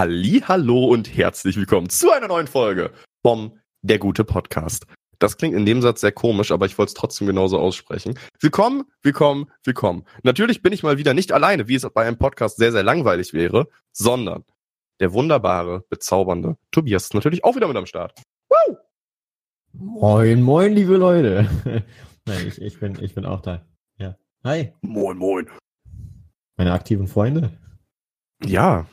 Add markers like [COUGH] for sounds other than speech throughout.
Halli, hallo und herzlich willkommen zu einer neuen Folge vom Der gute Podcast. Das klingt in dem Satz sehr komisch, aber ich wollte es trotzdem genauso aussprechen. Willkommen, willkommen, willkommen. Natürlich bin ich mal wieder nicht alleine, wie es bei einem Podcast sehr, sehr langweilig wäre, sondern der wunderbare, bezaubernde Tobias ist natürlich auch wieder mit am Start. Woo! Moin, moin, liebe Leute. [LAUGHS] Nein, ich, ich, bin, ich bin auch da. Ja. Hi. Moin, moin. Meine aktiven Freunde. Ja.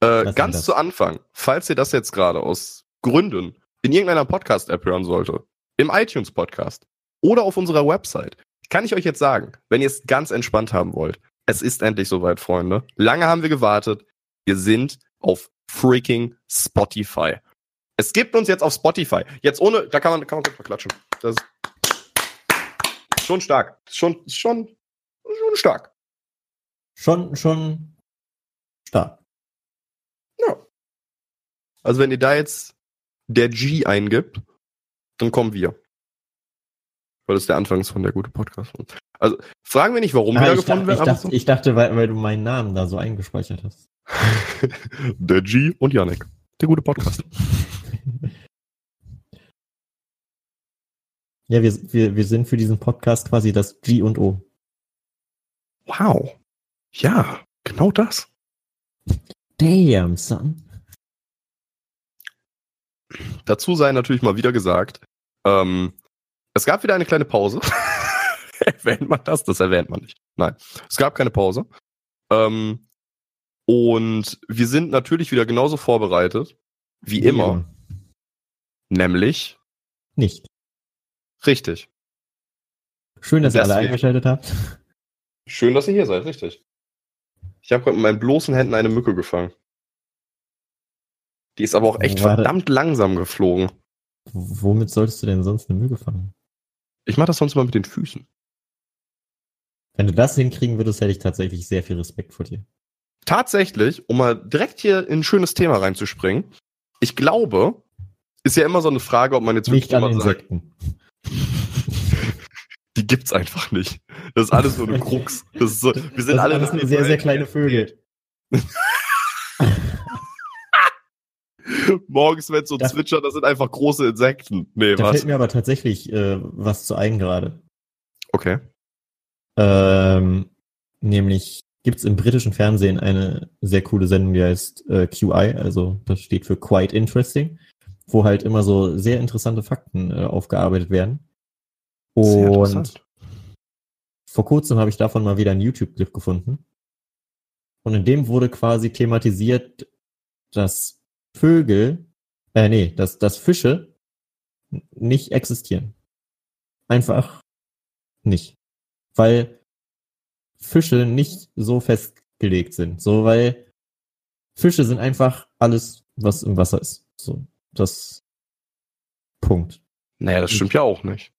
Äh, ganz zu Anfang, falls ihr das jetzt gerade aus Gründen in irgendeiner Podcast-App hören sollte, im iTunes-Podcast oder auf unserer Website, kann ich euch jetzt sagen, wenn ihr es ganz entspannt haben wollt, es ist endlich soweit, Freunde. Lange haben wir gewartet. Wir sind auf freaking Spotify. Es gibt uns jetzt auf Spotify. Jetzt ohne, da kann man, kann man kurz mal klatschen. Das ist schon stark. Schon, schon, schon stark. Schon, schon stark. Ja. Also wenn ihr da jetzt der G eingibt, dann kommen wir. Weil das der Anfang ist von der gute Podcast. Also fragen wir nicht, warum wir Ah, da ich, gefunden dachte, ich, werden. dachte, ich dachte, weil, weil du meinen Namen da so eingespeichert hast. [LAUGHS] der G und Yannick. Der gute Podcast. [LAUGHS] Ja, wir, wir, wir sind für diesen Podcast quasi das G und O. Wow. Ja, genau das. Damn, son. Dazu sei natürlich mal wieder gesagt, ähm, es gab wieder eine kleine Pause. [LAUGHS] erwähnt man das? Das erwähnt man nicht. Nein, es gab keine Pause. Ähm, und wir sind natürlich wieder genauso vorbereitet wie immer, nämlich Nicht. richtig. Schön, dass ihr alle eingeschaltet habt. Schön, dass ihr hier seid, richtig. Ich habe gerade mit meinen bloßen Händen eine Mücke gefangen. Die ist aber auch echt war das? verdammt langsam geflogen. Womit solltest du denn sonst eine Mühe fangen? Ich mache das sonst mal mit den Füßen. Wenn du das hinkriegen würdest, hätte ich tatsächlich sehr viel Respekt vor dir. Tatsächlich, um mal direkt hier in ein schönes Thema reinzuspringen, ich glaube, ist ja immer so eine Frage, ob man jetzt an immer sagt, Insekten. [LAUGHS] die gibt's einfach nicht. Das ist alles nur eine [LAUGHS] Krux. Das ist so, wir sind Das alle nur sehr, sehr kleine Vögel. [LAUGHS] [LAUGHS] Morgens, wenn es so Das- zwitschert, das sind einfach große Insekten. Nee, Da was? fällt mir aber tatsächlich äh, was zu ein gerade. Okay. Ähm, nämlich gibt's im britischen Fernsehen eine sehr coole Sendung, die heißt äh, QI, also das steht für Quite Interesting, wo halt immer so sehr interessante Fakten äh, aufgearbeitet werden. Und vor kurzem habe ich davon mal wieder einen YouTube-Clip gefunden. Und in dem wurde quasi thematisiert, dass Vögel, äh, nee, dass, dass Fische nicht existieren. Einfach nicht. Weil Fische nicht so festgelegt sind. So, weil Fische sind einfach alles, was im Wasser ist. So, das Punkt. Naja, das stimmt ja auch nicht.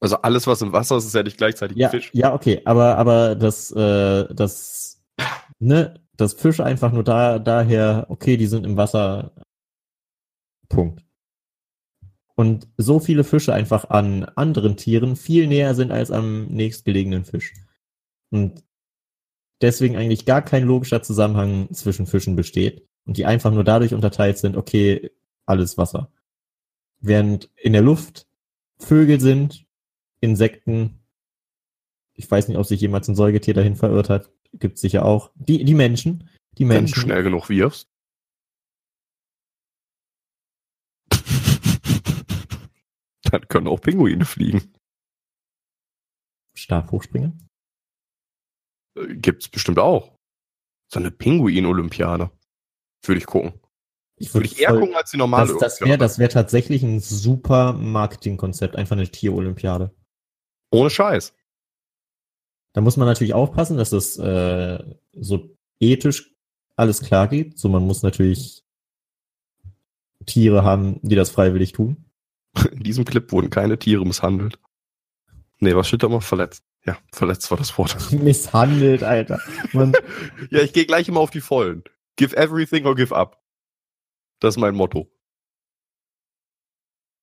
Also alles, was im Wasser ist, ist ja nicht gleichzeitig Ja, Fisch. ja, okay, aber aber das äh, das ne, das Fische einfach nur da daher, okay, die sind im Wasser. Punkt. Und so viele Fische einfach an anderen Tieren viel näher sind als am nächstgelegenen Fisch. Und deswegen eigentlich gar kein logischer Zusammenhang zwischen Fischen besteht und die einfach nur dadurch unterteilt sind, okay, alles Wasser. Während in der Luft Vögel sind, Insekten, ich weiß nicht, ob sich jemals ein Säugetier dahin verirrt hat, gibt's sicher auch. Die, die Menschen, die Wenn du Menschen. schnell genug wirfst. [LAUGHS] Dann können auch Pinguine fliegen. Stabhochspringer? Äh, Gibt's bestimmt auch. So eine Pinguin-Olympiade. Würde ich gucken. Würde ich eher voll- gucken als die normale Das, das wäre das wär tatsächlich ein super Marketingkonzept, einfach eine Tierolympiade. Ohne Scheiß. Da muss man natürlich aufpassen, dass das äh, so ethisch alles klar geht. So, man muss natürlich Tiere haben, die das freiwillig tun. In diesem Clip wurden keine Tiere misshandelt. Nee, was steht da mal? Verletzt. Ja, verletzt war das Wort. [LAUGHS] Misshandelt, Alter. [LAUGHS] Ja, ich gehe gleich immer auf die Vollen. Give everything or give up. Das ist mein Motto.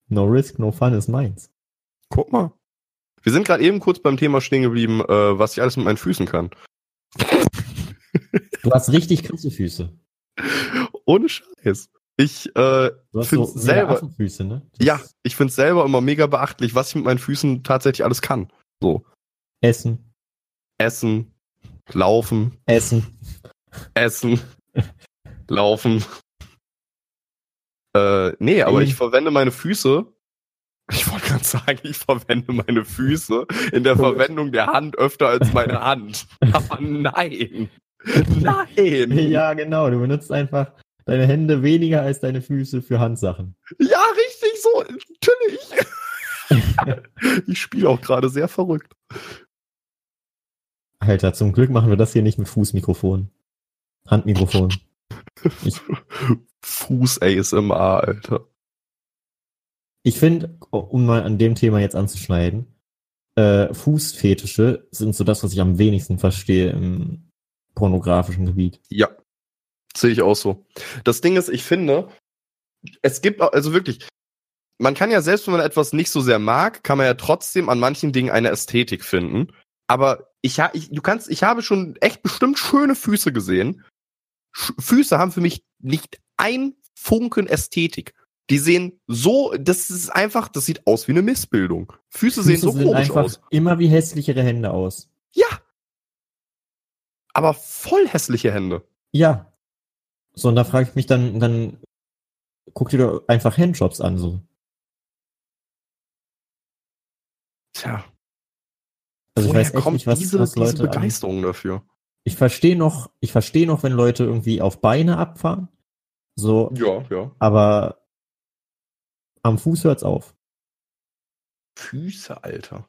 no risk, no fun is meins. Guck mal. Wir sind gerade eben kurz beim Thema stehen geblieben, äh, was ich alles mit meinen Füßen kann. Du hast richtig krasse Füße. Ohne Scheiß. Ich äh, finde so selber, Affenfüße, ne? Das ja, ich finde selber immer mega beachtlich, was ich mit meinen Füßen tatsächlich alles kann. So Essen, essen, laufen, essen. essen, laufen. Äh, nee, aber ich verwende meine Füße. Ich wollte gerade sagen, ich verwende meine Füße in der. Verwendung der Hand öfter als meine Hand. [LAUGHS] Aber nein. Nein. Ja, genau. Du benutzt einfach deine Hände weniger als deine Füße für Handsachen. Ja, richtig so. Natürlich. [LAUGHS] ich spiele auch gerade sehr verrückt. Alter, zum Glück machen wir das hier nicht mit Fußmikrofon. Handmikrofon. [LAUGHS] Ich, Fuß ASMR, Alter. Ich finde, um mal an dem Thema jetzt anzuschneiden, äh, Fußfetische sind so das, was ich am wenigsten verstehe im pornografischen Gebiet. Ja, sehe ich auch so. Das Ding ist, ich finde, es gibt auch, also wirklich, man kann ja selbst, wenn man etwas nicht so sehr mag, kann man ja trotzdem an manchen Dingen eine Ästhetik finden. Aber ich, ich, du kannst, ich habe schon echt bestimmt schöne Füße gesehen. Sch Füße haben für mich nicht ein Funken Ästhetik. Die sehen so, das ist einfach, das sieht aus wie eine Missbildung. Füße, sehen so sehen komisch einfach aus. immer wie hässlichere Hände aus. Ja. Aber voll hässliche Hände. Ja. So, und da frage ich mich dann, dann guck dir doch einfach Handjobs an, so. Tja. Also ich woher weiß echt kommt nicht, was, diese, was diese Leute an, Begeisterung dafür? Ich verstehe noch, ich verstehe noch, wenn Leute irgendwie auf Beine abfahren. So, Ja, ja. aber am Fuß hört's auf. Füße, Alter.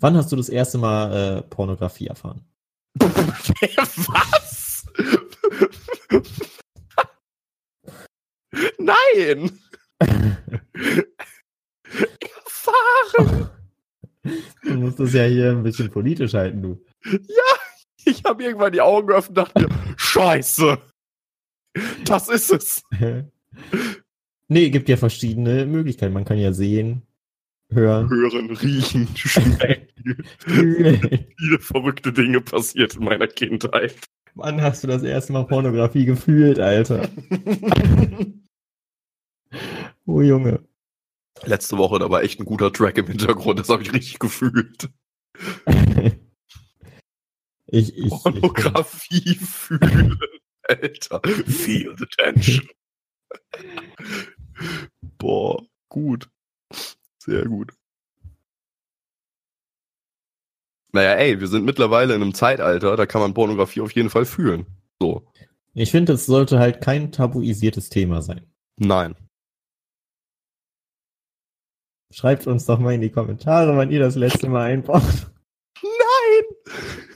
Wann hast du das erste Mal äh, Pornografie erfahren? [LAUGHS] Was? Nein! Erfahren! [LAUGHS] Du musst das ja hier ein bisschen politisch halten, du. Ich habe irgendwann die Augen geöffnet und dachte mir, Scheiße! Das ist es! [LAUGHS] nee, gibt ja verschiedene Möglichkeiten. Man kann ja sehen, hören. Hören, riechen, [LAUGHS] schmecken. [LAUGHS] Viele verrückte Dinge passiert in meiner Kindheit. Wann hast du das erste Mal Pornografie gefühlt, Alter? [LAUGHS] Oh Junge. Letzte Woche, da war echt ein guter Track im Hintergrund, das habe ich richtig gefühlt. Ich, ich, ich, Pornografie fühlen, Alter. Feel the tension. [LAUGHS] Boah, gut. Sehr gut. Naja, ey, wir sind mittlerweile in einem Zeitalter, da kann man Pornografie auf jeden Fall fühlen. So. ich finde, es sollte halt kein tabuisiertes Thema sein. Nein. Schreibt uns doch mal in die Kommentare, wann ihr das letzte Mal einbaut. Nein!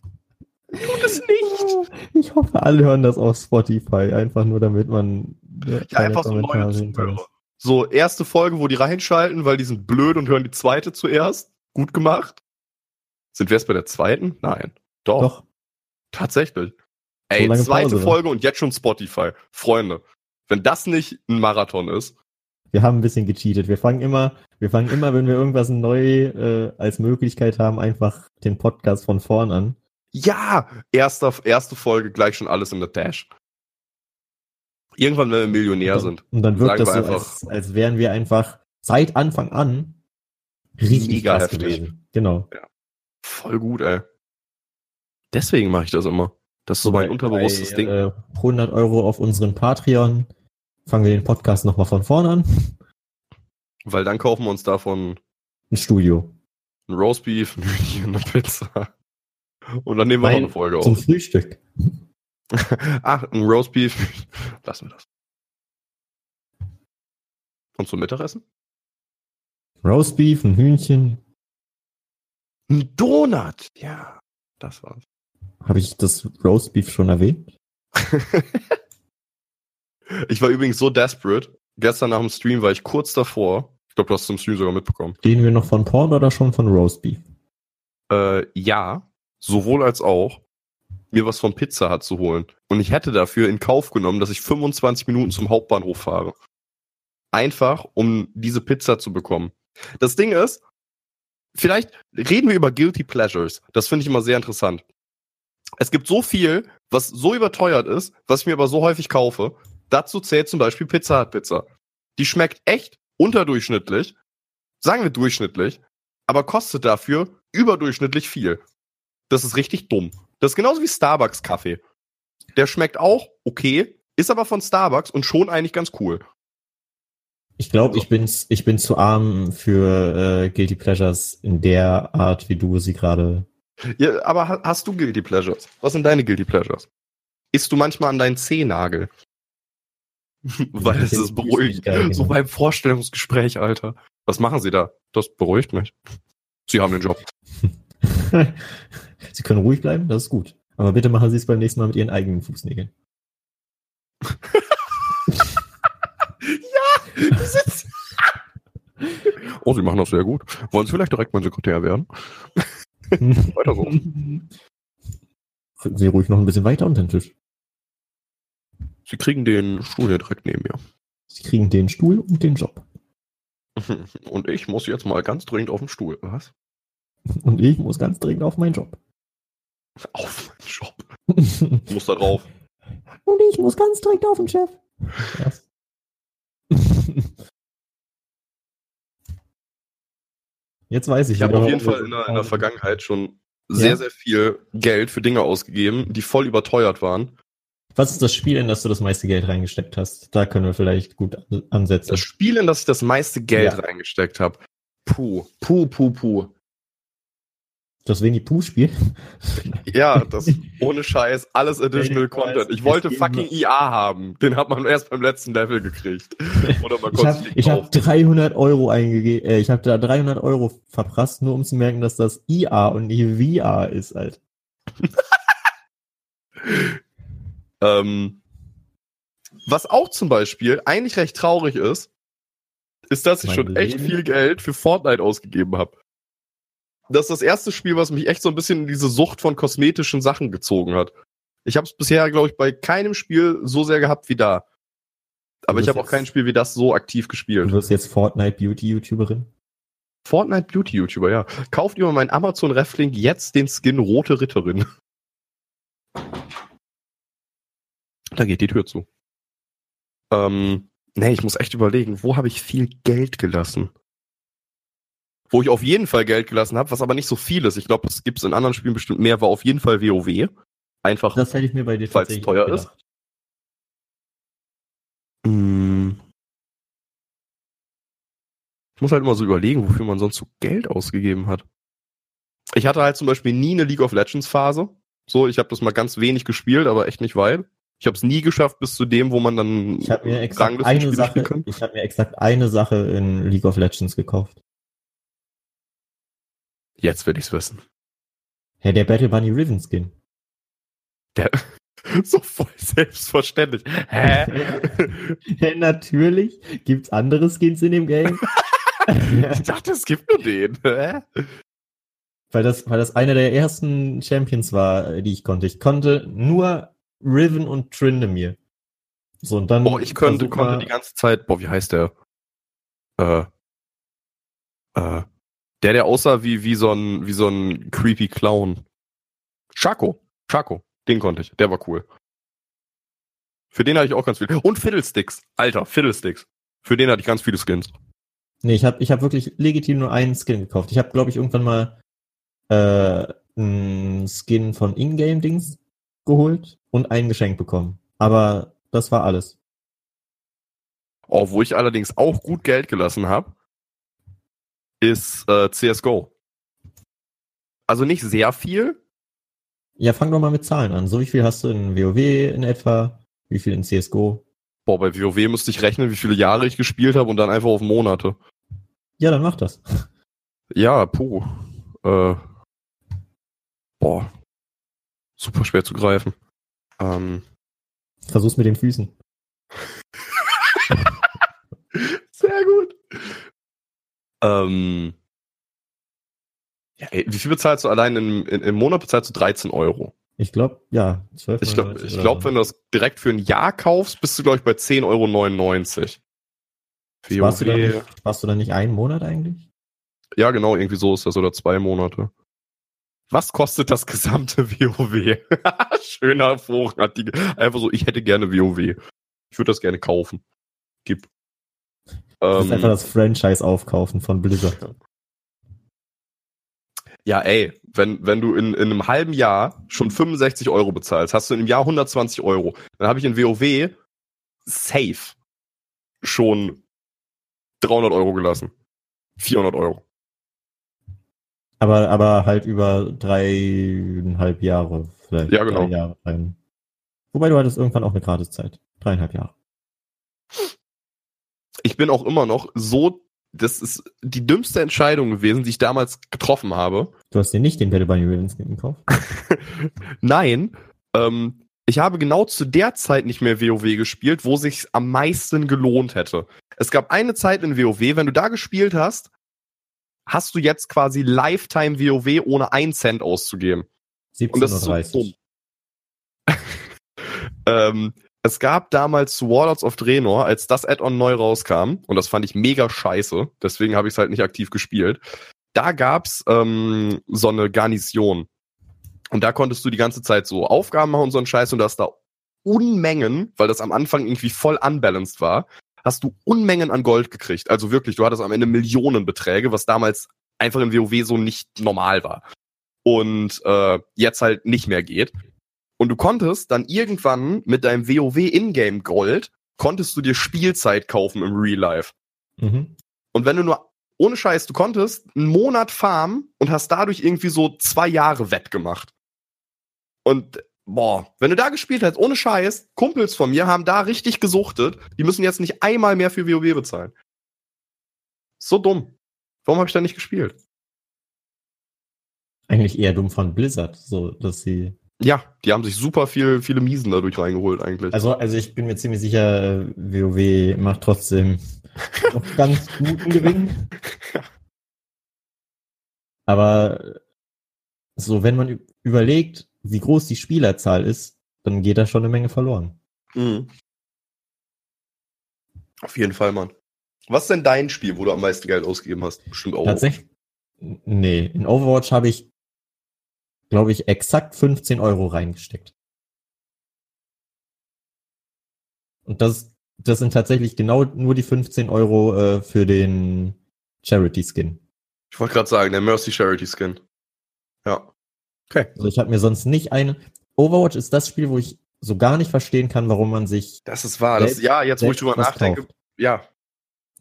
Tut es nicht! Ich hoffe, alle hören das auf Spotify, einfach nur damit man äh, Ja, einfach so neue Zuhörer. So, erste Folge, wo die reinschalten, weil die sind blöd und hören die zweite zuerst. Gut gemacht. Sind wir jetzt bei der zweiten? Nein. Doch. Doch, Tatsächlich. Ey, lange zweite Pause, Folge und jetzt schon Spotify. Freunde, wenn das nicht ein Marathon ist. wir haben ein bisschen gecheatet. Wir fangen immer, wir fangen immer, wenn wir irgendwas neu äh, als Möglichkeit haben, einfach den Podcast von vorn an. Ja, erster, erste Folge gleich schon alles in der Dash. Irgendwann, wenn wir Millionär und, sind. und dann wirkt das wir so, einfach- als, als wären wir einfach seit Anfang an richtig Mega krass gewesen. Genau. Voll gut, ey. Deswegen mache ich das immer. Das ist so mein Bei- unterbewusstes bei, Ding. Äh, 100 Euro auf unseren Patreon. Fangen wir den Podcast nochmal von vorn an. Weil dann kaufen wir uns davon Ein Studio. ein Roastbeef, ein Hühnchen, eine Pizza. Und dann nehmen wir Nein, noch eine Folge Zum auf. Frühstück. [LAUGHS] Ach, ein Roastbeef. [LAUGHS] Lassen wir das. Und zum Mittagessen? Roastbeef, ein Hühnchen. Ein Donut. Ja, das war's. Habe ich das Roastbeef schon erwähnt? [LAUGHS] Ich war übrigens so desperate. Gestern nach dem Stream war ich kurz davor. Ich glaube, du hast es im Stream sogar mitbekommen. Reden wir noch von Porn oder schon von Roastbeef? Äh, ja, sowohl als auch, mir was von Pizza Hut zu holen. Und ich hätte dafür in Kauf genommen, dass ich 25 Minuten zum Hauptbahnhof fahre. Einfach, um diese Pizza zu bekommen. Das Ding ist, vielleicht reden wir über Guilty Pleasures. Das finde ich immer sehr interessant. Es gibt so viel, was so überteuert ist, was ich mir aber so häufig kaufe. Dazu zählt zum Beispiel Pizza Hut Pizza. Die schmeckt echt unterdurchschnittlich, sagen wir durchschnittlich, aber kostet dafür überdurchschnittlich viel. Das ist richtig dumm. Das ist genauso wie Starbucks Kaffee. Der schmeckt auch okay, ist aber von Starbucks und schon eigentlich ganz cool. Ich glaube, ich bin, ich bin zu arm für äh, Guilty Pleasures in der Art, wie du sie gerade. Ja, aber ha- hast du Guilty Pleasures? Was sind deine Guilty Pleasures? Isst du manchmal an deinen Zehennagel? [LAUGHS] Weil es ist beruhigend. find geil, So genau. beim Vorstellungsgespräch, Alter. Was machen Sie da? Das beruhigt mich. Sie haben den Job. [LAUGHS] [LAUGHS] Sie können ruhig bleiben, das ist gut. Aber bitte machen Sie es beim nächsten Mal mit Ihren eigenen Fußnägeln. Die [LAUGHS] sitzen- oh, Sie machen das sehr gut. Wollen Sie vielleicht direkt mein Sekretär werden? [LAUGHS] Weiter so. Rücken Sie ruhig noch ein bisschen weiter unter den Tisch. Sie kriegen den Stuhl hier direkt neben mir. Sie kriegen den Stuhl und den Job. Und ich muss jetzt mal ganz dringend auf den Stuhl. Was? Und ich muss ganz dringend auf meinen Job. Auf meinen Job. und Ich muss da drauf. ich muss ganz dringend auf den Chef. Was? Jetzt weiß ich. Ich habe auf jeden Fall in der, in der Vergangenheit schon sehr, Ja? sehr viel Geld für Dinge ausgegeben, die voll überteuert waren. Was ist das Spiel, in das du das meiste Geld reingesteckt hast? Da können wir vielleicht gut an- ansetzen. Das Spiel, in das ich das meiste Geld Ja. reingesteckt habe. Puh, puh, puh, puh. Das Winnie Pooh Spiel. Ja, das ohne Scheiß, alles additional Content. Ich wollte fucking IA haben. Den hat man erst beim letzten Level gekriegt. Oder man Ich konnte habe ich hab kaufen. 300 Euro eingegeben. Äh, ich habe da 300 Euro verprasst, nur um zu merken, dass das IA und nicht VR ist, Alter. [LAUGHS] Ähm, was auch zum Beispiel eigentlich recht traurig ist, ist, dass ich Mein schon echt Leben? viel Geld für Fortnite ausgegeben habe. Das ist das erste Spiel, was mich echt so ein bisschen in diese Sucht von kosmetischen Sachen gezogen hat. Ich habe es bisher, glaube ich, bei keinem Spiel so sehr gehabt wie da. Aber Du ich habe auch kein Spiel wie das so aktiv Du gespielt. wirst jetzt Fortnite Beauty YouTuberin. Fortnite Beauty YouTuber, ja. Kauft über meinen Amazon Reflink jetzt den Skin Rote Ritterin. Da geht die Tür zu. Ähm, nee, ich muss echt überlegen, wo habe ich viel Geld gelassen? Wo ich auf jeden Fall Geld gelassen habe, was aber nicht so viel ist. Ich glaube, es gibt es in anderen Spielen bestimmt mehr, war auf jeden Fall WoW. Einfach. Das hätte ich mir bei dir Falls tatsächlich teuer gedacht. Mm. Ich muss halt immer so überlegen, wofür man sonst so Geld ausgegeben hat. Ich hatte halt zum Beispiel nie eine League of Legends Phase. So, ich habe das mal ganz wenig gespielt, aber echt nicht weit. Ich habe es nie geschafft bis zu dem, wo man dann Ich habe mir exakt eine Sache, ich habe mir exakt eine Sache in League of Legends gekauft. Jetzt will ich's wissen. Hä, der Battle Bunny Riven Skin. [LAUGHS] so voll selbstverständlich. Hä? [LAUGHS] Ja, Natürlich gibt's andere Skins in dem Game. [LAUGHS] ich dachte, es gibt nur den. Hä? weil das, weil das einer der ersten Champions war, äh, die ich konnte. Ich konnte nur Riven und Tryndamere. So, und dann. Boah, ich könnte, konnte die ganze Zeit, boah, wie heißt der? Äh, äh, der, der aussah wie, wie so ein, wie so ein creepy Clown. Chaco. Chaco. Den konnte ich. Der war cool. Für den hatte ich auch ganz viel. Und Fiddlesticks. Alter, Fiddlesticks. Für den hatte ich ganz viele Skins. Nee, ich habe ich hab wirklich legitim nur einen Skin gekauft. Ich habe, glaube ich, irgendwann mal äh, einen Skin von Ingame-Dings geholt und ein Geschenk bekommen. Aber das war alles. Oh, wo ich allerdings auch gut Geld gelassen habe, ist äh, CSGO. Also nicht sehr viel. Ja, fang doch mal mit Zahlen an. So wie viel hast du in WoW in etwa? Wie viel in CSGO? Boah, bei WoW müsste ich rechnen, wie viele Jahre ich gespielt habe und dann einfach auf Monate. Ja, dann mach das. [LAUGHS] Ja, puh. Äh, boah. Super schwer zu greifen. Ähm, Versuch's mit den Füßen. [LAUGHS] sehr gut. Ähm, ja, ey, wie viel bezahlst du allein im, im, Monat? Bezahlst du 13 Euro. Ich glaube, ja, 12 Ich glaube, ich glaub, wenn du das direkt für ein Jahr kaufst, bist du, glaube ich, bei 10,99 Euro. warst, du da WoW. nicht, warst du da nicht einen Monat eigentlich? Ja, genau, irgendwie so ist das. Oder zwei Monate. Was kostet das gesamte [LAUGHS] WoW? [LAUGHS] Schöner Vorrat. Einfach so, ich hätte gerne WoW. Ich würde das gerne kaufen. Gib. Das ist einfach das Franchise aufkaufen von Blizzard. Ja, ey, wenn, wenn du in, in einem halben Jahr schon 65 Euro bezahlst, hast du in einem Jahr 120 Euro. Dann habe ich in WoW safe schon 300 Euro gelassen. 400 Euro. Aber, aber halt über dreieinhalb Jahre vielleicht. Ja, genau. Jahre rein. Wobei du hattest irgendwann auch eine Gratiszeit. Dreieinhalb Jahre. Ich bin auch immer noch so, das ist die dümmste Entscheidung gewesen, die ich damals getroffen habe. Du hast dir nicht den Battle Bunny Ribbon Skin gekauft? Nein, ähm, ich habe genau zu der Zeit nicht mehr WoW gespielt, wo sich am meisten gelohnt hätte. Es gab eine Zeit in WoW, wenn du da gespielt hast, hast du jetzt quasi Lifetime WoW ohne einen Cent auszugeben. 17.30 Und das ist so dumm. [LAUGHS] ähm, es gab damals Warlords of Draenor, als das Add-on neu rauskam, und das fand ich mega scheiße, deswegen habe ich es halt nicht aktiv gespielt, da gab's ähm, so eine Garnison. Und da konntest du die ganze Zeit so Aufgaben machen und so einen Scheiß und du hast da Unmengen, weil das am Anfang irgendwie voll unbalanced war, hast du Unmengen an Gold gekriegt. Also wirklich, du hattest am Ende Millionenbeträge, was damals einfach im WoW so nicht normal war. Und äh, jetzt halt nicht mehr geht. Und du konntest dann irgendwann mit deinem WoW Ingame Gold, konntest du dir Spielzeit kaufen im Real Life. Mhm. Und wenn du nur, ohne Scheiß, du konntest einen Monat farmen und hast dadurch irgendwie so zwei Jahre wettgemacht. Und boah, wenn du da gespielt hast, ohne Scheiß, Kumpels von mir haben da richtig gesuchtet, die müssen jetzt nicht einmal mehr für WoW bezahlen. So dumm. Warum habe ich da nicht gespielt? Eigentlich eher dumm von Blizzard, so dass sie. Ja, die haben sich super viel, viele Miesen dadurch reingeholt eigentlich. Also, also ich bin mir ziemlich sicher, WoW macht trotzdem [LAUGHS] noch ganz guten Gewinn. Aber so, wenn man überlegt, wie groß die Spielerzahl ist, dann geht da schon eine Menge verloren. Mhm. Auf jeden Fall, Mann. Was ist denn dein Spiel, wo du am meisten Geld ausgegeben hast? Bestimmt auch. Tatsächlich? Nee, in Overwatch habe ich, glaube ich, exakt 15 Euro reingesteckt. Und das, das sind tatsächlich genau nur die 15 Euro äh, für den Charity-Skin. Ich wollte gerade sagen, der Mercy Charity Skin. Ja. Okay. Also ich habe mir sonst nicht eine. Overwatch ist das Spiel, wo ich so gar nicht verstehen kann, warum man sich. Das ist wahr. Das, Selbst- ja, jetzt wo ich drüber nachdenke. kauft. Ja.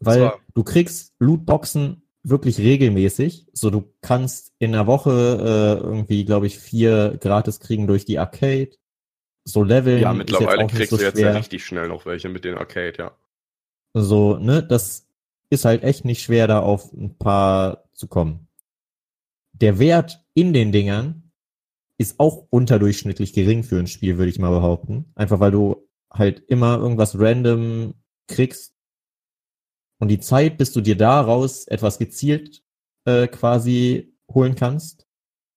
Weil war- du kriegst Lootboxen wirklich regelmäßig. So, du kannst in der Woche äh, irgendwie, glaube ich, vier gratis kriegen durch die Arcade. So Leveln. Ja, mittlerweile kriegst so du jetzt ja richtig schnell noch welche mit den Arcade, ja. So, ne, das ist halt echt nicht schwer, da auf ein paar zu kommen. Der Wert in den Dingern ist auch unterdurchschnittlich gering für ein Spiel, würde ich mal behaupten. Einfach weil du halt immer irgendwas random kriegst. Und die Zeit, bis du dir daraus etwas gezielt äh, quasi holen kannst,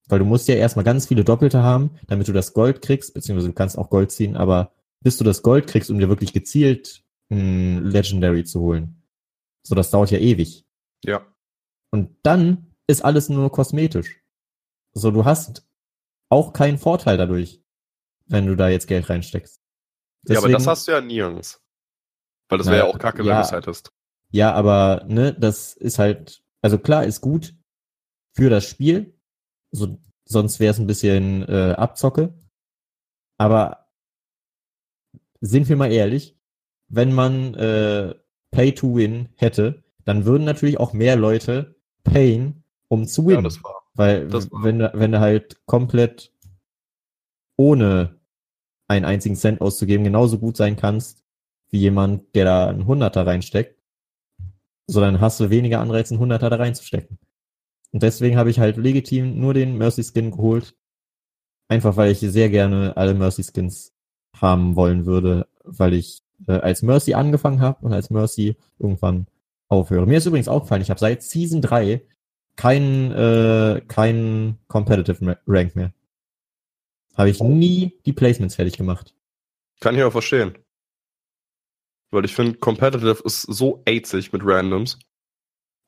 weil du musst ja erstmal ganz viele Doppelte haben, damit du das Gold kriegst, beziehungsweise du kannst auch Gold ziehen, aber bis du das Gold kriegst, um dir wirklich gezielt ein Legendary zu holen. So, das dauert ja ewig. Ja. Und dann ist alles nur kosmetisch. So, du hast auch keinen Vorteil dadurch, wenn du da jetzt Geld reinsteckst. ja, aber das Deswegen- hast du ja nirgends. Weil das wäre ja auch kacke, wenn ja. du es hättest. Ja, aber ne, das ist halt, also klar, ist gut für das Spiel. So, sonst wäre es ein bisschen äh, Abzocke. Aber sind wir mal ehrlich, wenn man äh, Pay to Win hätte, dann würden natürlich auch mehr Leute payen, um zu Ja, winnen. das war. Weil wenn, du- wenn du halt komplett ohne einen einzigen Cent auszugeben genauso gut sein kannst, wie jemand, der da einen Hunderter reinsteckt, so dann hast du weniger Anreiz, einen Hunderter da reinzustecken. Und deswegen habe ich halt legitim nur den Mercy Skin geholt. Einfach weil ich sehr gerne alle Mercy Skins haben wollen würde, weil ich äh, als Mercy angefangen habe und als Mercy irgendwann aufhöre. Mir ist übrigens aufgefallen, ich habe seit Season 3 keinen äh, keinen Competitive Rank mehr. Habe ich nie die Placements fertig gemacht. Kann ich auch verstehen. Weil ich finde, Competitive ist so aidsig mit Randoms.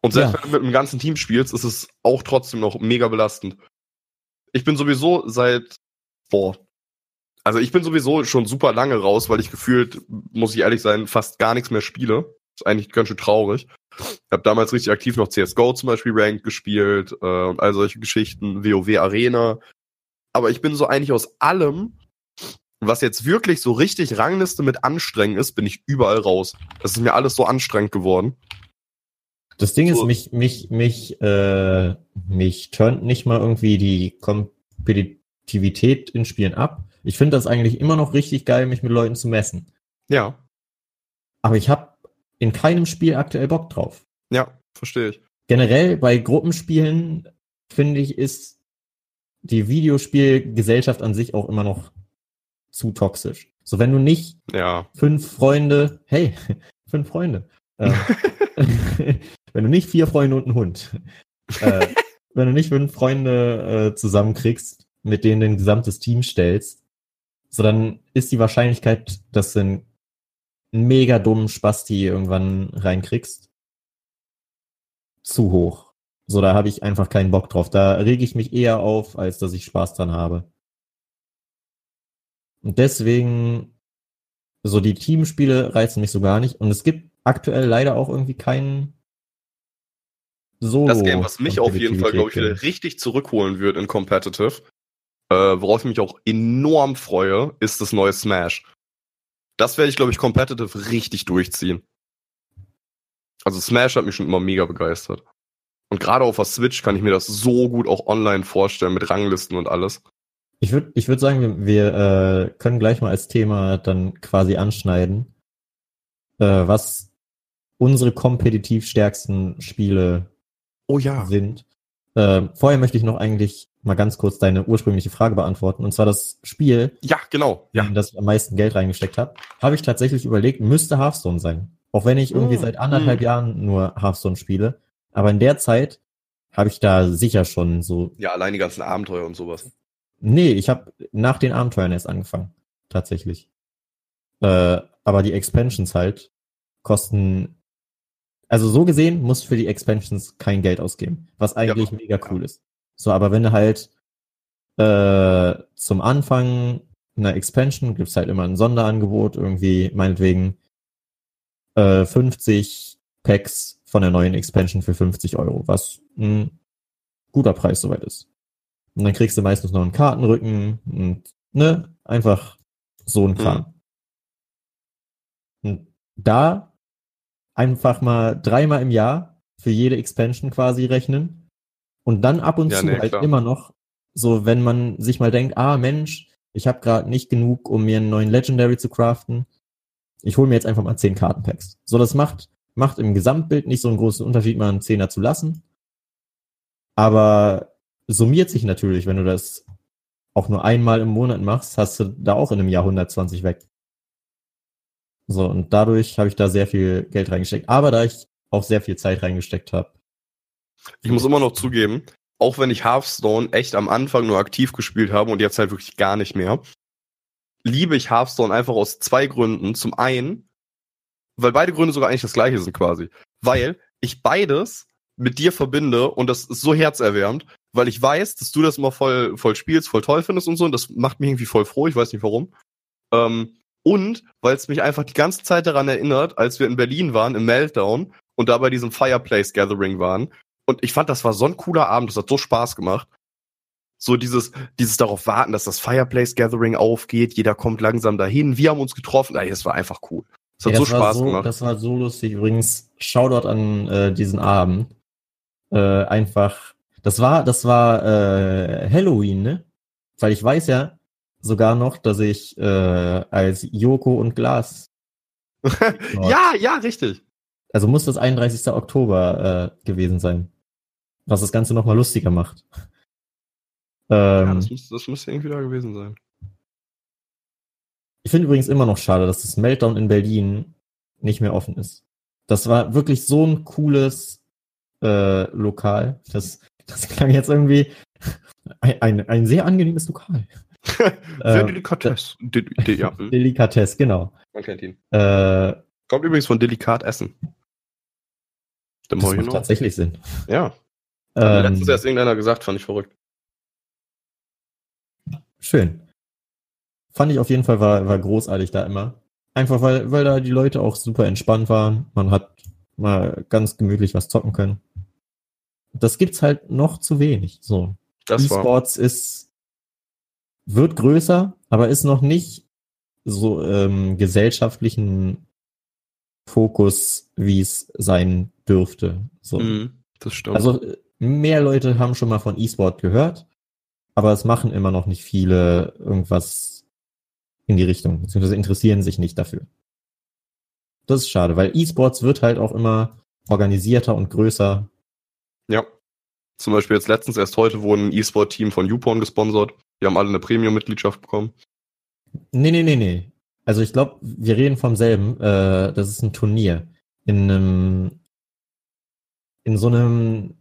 Und selbst Ja. wenn du mit einem ganzen Team spielst, ist es auch trotzdem noch mega belastend. ich bin sowieso seit, boah, also ich bin sowieso schon super lange raus, weil ich gefühlt, muss ich ehrlich sein, fast gar nichts mehr spiele. Ist eigentlich ganz schön traurig. Ich habe damals richtig aktiv noch CSGO zum Beispiel Ranked gespielt äh, und all solche Geschichten, WoW Arena. Aber ich bin so eigentlich aus allem, was jetzt wirklich so richtig Rangliste mit anstrengend ist, bin ich überall raus. Das ist mir alles so anstrengend geworden. Das Ding so. ist, mich, mich, mich, äh, mich turnt nicht mal irgendwie die Kompetitivität in Spielen ab. Ich finde das eigentlich immer noch richtig geil, mich mit Leuten zu messen. Ja. Aber ich habe in keinem Spiel aktuell Bock drauf. Ja, verstehe ich. Generell bei Gruppenspielen, finde ich, ist die Videospielgesellschaft an sich auch immer noch zu toxisch. So, wenn du nicht ja. fünf Freunde, hey, [LAUGHS] fünf Freunde, äh, [LAUGHS] [LAUGHS] wenn du nicht vier Freunde und einen Hund, äh, wenn du nicht fünf Freunde äh, zusammenkriegst, mit denen du ein gesamtes Team stellst, so dann ist die Wahrscheinlichkeit, dass du einen mega dummen Spasti irgendwann reinkriegst, zu hoch. So, da habe ich einfach keinen Bock drauf. Da rege ich mich eher auf, als dass ich Spaß dran habe. Und deswegen, so die Teamspiele reizen mich so gar nicht. Und es gibt aktuell leider auch irgendwie keinen Solo. Das Game, was mich auf jeden Fall, glaube ich, wieder richtig zurückholen wird in Competitive, äh, worauf ich mich auch enorm freue, ist das neue Smash. Das werde ich, glaube ich, Competitive richtig durchziehen. Also Smash hat mich schon immer mega begeistert. Und gerade auf der Switch kann ich mir das so gut auch online vorstellen mit Ranglisten und alles. Ich würde ich würd sagen, wir, wir äh, können gleich mal als Thema dann quasi anschneiden, äh, was unsere kompetitiv stärksten Spiele oh ja. sind. Äh, vorher möchte ich noch eigentlich mal ganz kurz deine ursprüngliche Frage beantworten. Und zwar das Spiel, ja, genau, ja. in das ich am meisten Geld reingesteckt habe, habe ich tatsächlich überlegt, müsste Hearthstone sein. Auch wenn ich irgendwie mm, seit anderthalb mm. Jahren nur Hearthstone spiele. Aber in der Zeit habe ich da sicher schon so. Ja, allein die ganzen Abenteuer und sowas. Nee, ich habe nach den Abenteuern erst angefangen. Tatsächlich. Äh, aber die Expansions halt kosten. Also so gesehen musst du für die Expansions kein Geld ausgeben. Was eigentlich ja, mega cool ja. ist. So, aber wenn du halt äh, zum Anfang einer Expansion gibt's halt immer ein Sonderangebot, irgendwie meinetwegen äh, 50 Packs von der neuen Expansion für 50 Euro, was ein guter Preis soweit ist. Und dann kriegst du meistens noch einen Kartenrücken und, ne, einfach so ein Kram. Mhm. Und da einfach mal dreimal im Jahr für jede Expansion quasi rechnen und dann ab und ja, zu nee, halt klar. immer noch so, wenn man sich mal denkt, ah Mensch, ich habe gerade nicht genug, um mir einen neuen Legendary zu craften. Ich hole mir jetzt einfach mal 10 Kartenpacks. So, das macht, macht im Gesamtbild nicht so einen großen Unterschied, mal einen Zehner zu lassen. Aber summiert sich natürlich, wenn du das auch nur einmal im Monat machst, hast du da auch in einem Jahr 120 weg. So, und dadurch habe ich da sehr viel Geld reingesteckt. Aber da ich auch sehr viel Zeit reingesteckt habe. Ich muss immer noch zugeben, auch wenn ich Hearthstone echt am Anfang nur aktiv gespielt habe und jetzt halt wirklich gar nicht mehr, liebe ich Hearthstone einfach aus zwei Gründen. Zum einen, weil beide Gründe sogar eigentlich das gleiche sind quasi. Weil ich beides mit dir verbinde und das ist so herzerwärmend, weil ich weiß, dass du das immer voll, voll spielst, voll toll findest und so und das macht mich irgendwie voll froh, ich weiß nicht warum. Ähm, und weil es mich einfach die ganze Zeit daran erinnert, als wir in Berlin waren, im Meltdown und da bei diesem Fireplace Gathering waren. Und ich fand, das war so ein cooler Abend, das hat so Spaß gemacht. So dieses, dieses darauf warten, dass das Fireplace Gathering aufgeht, jeder kommt langsam dahin, wir haben uns getroffen, ey, das war einfach cool. Das hat ja, das so Spaß so, gemacht. Das war so lustig. Übrigens, Shoutout an äh, diesen Abend äh, einfach, das war, das war äh, Halloween, ne? Weil ich weiß ja sogar noch, dass ich äh, als Joko und Glas. [LAUGHS] ja, ja, richtig. Also muss das 31. Oktober äh, gewesen sein. Was das Ganze nochmal lustiger macht. Ähm, ja, das, muss, das muss irgendwie da gewesen sein. Ich finde übrigens immer noch schade, dass das Meltdown in Berlin nicht mehr offen ist. Das war wirklich so ein cooles äh, Lokal. Das, das klang jetzt irgendwie ein, ein, ein sehr angenehmes Lokal. [LAUGHS] sehr äh, Delikatess. De, de, ja. [LAUGHS] Delikatess, genau. Man kennt ihn. Äh, Kommt übrigens von Delikat Essen. Das macht tatsächlich Sinn. Ja. Ähm, letztens erst irgendeiner gesagt, fand ich verrückt. schön. Fand ich auf jeden Fall war, war großartig da immer. Einfach weil, weil da die Leute auch super entspannt waren. Man hat mal ganz gemütlich was zocken können. Das gibt's halt noch zu wenig. So. E-Sports ist, wird größer, aber ist noch nicht so ähm, gesellschaftlichen Fokus, wie es sein dürfte. So. Mhm, das stimmt. Also mehr Leute haben schon mal von E-Sport gehört, aber es machen immer noch nicht viele irgendwas in die Richtung, beziehungsweise interessieren sich nicht dafür. Das ist schade, weil E-Sports wird halt auch immer organisierter und größer. Ja. Zum Beispiel jetzt letztens erst heute wurden ein E-Sport-Team von YouPorn gesponsert. Die haben alle eine Premium-Mitgliedschaft bekommen. Nee, nee, nee, nee. Also ich glaube, wir reden vom selben. Äh, das ist ein Turnier. In einem, in so einem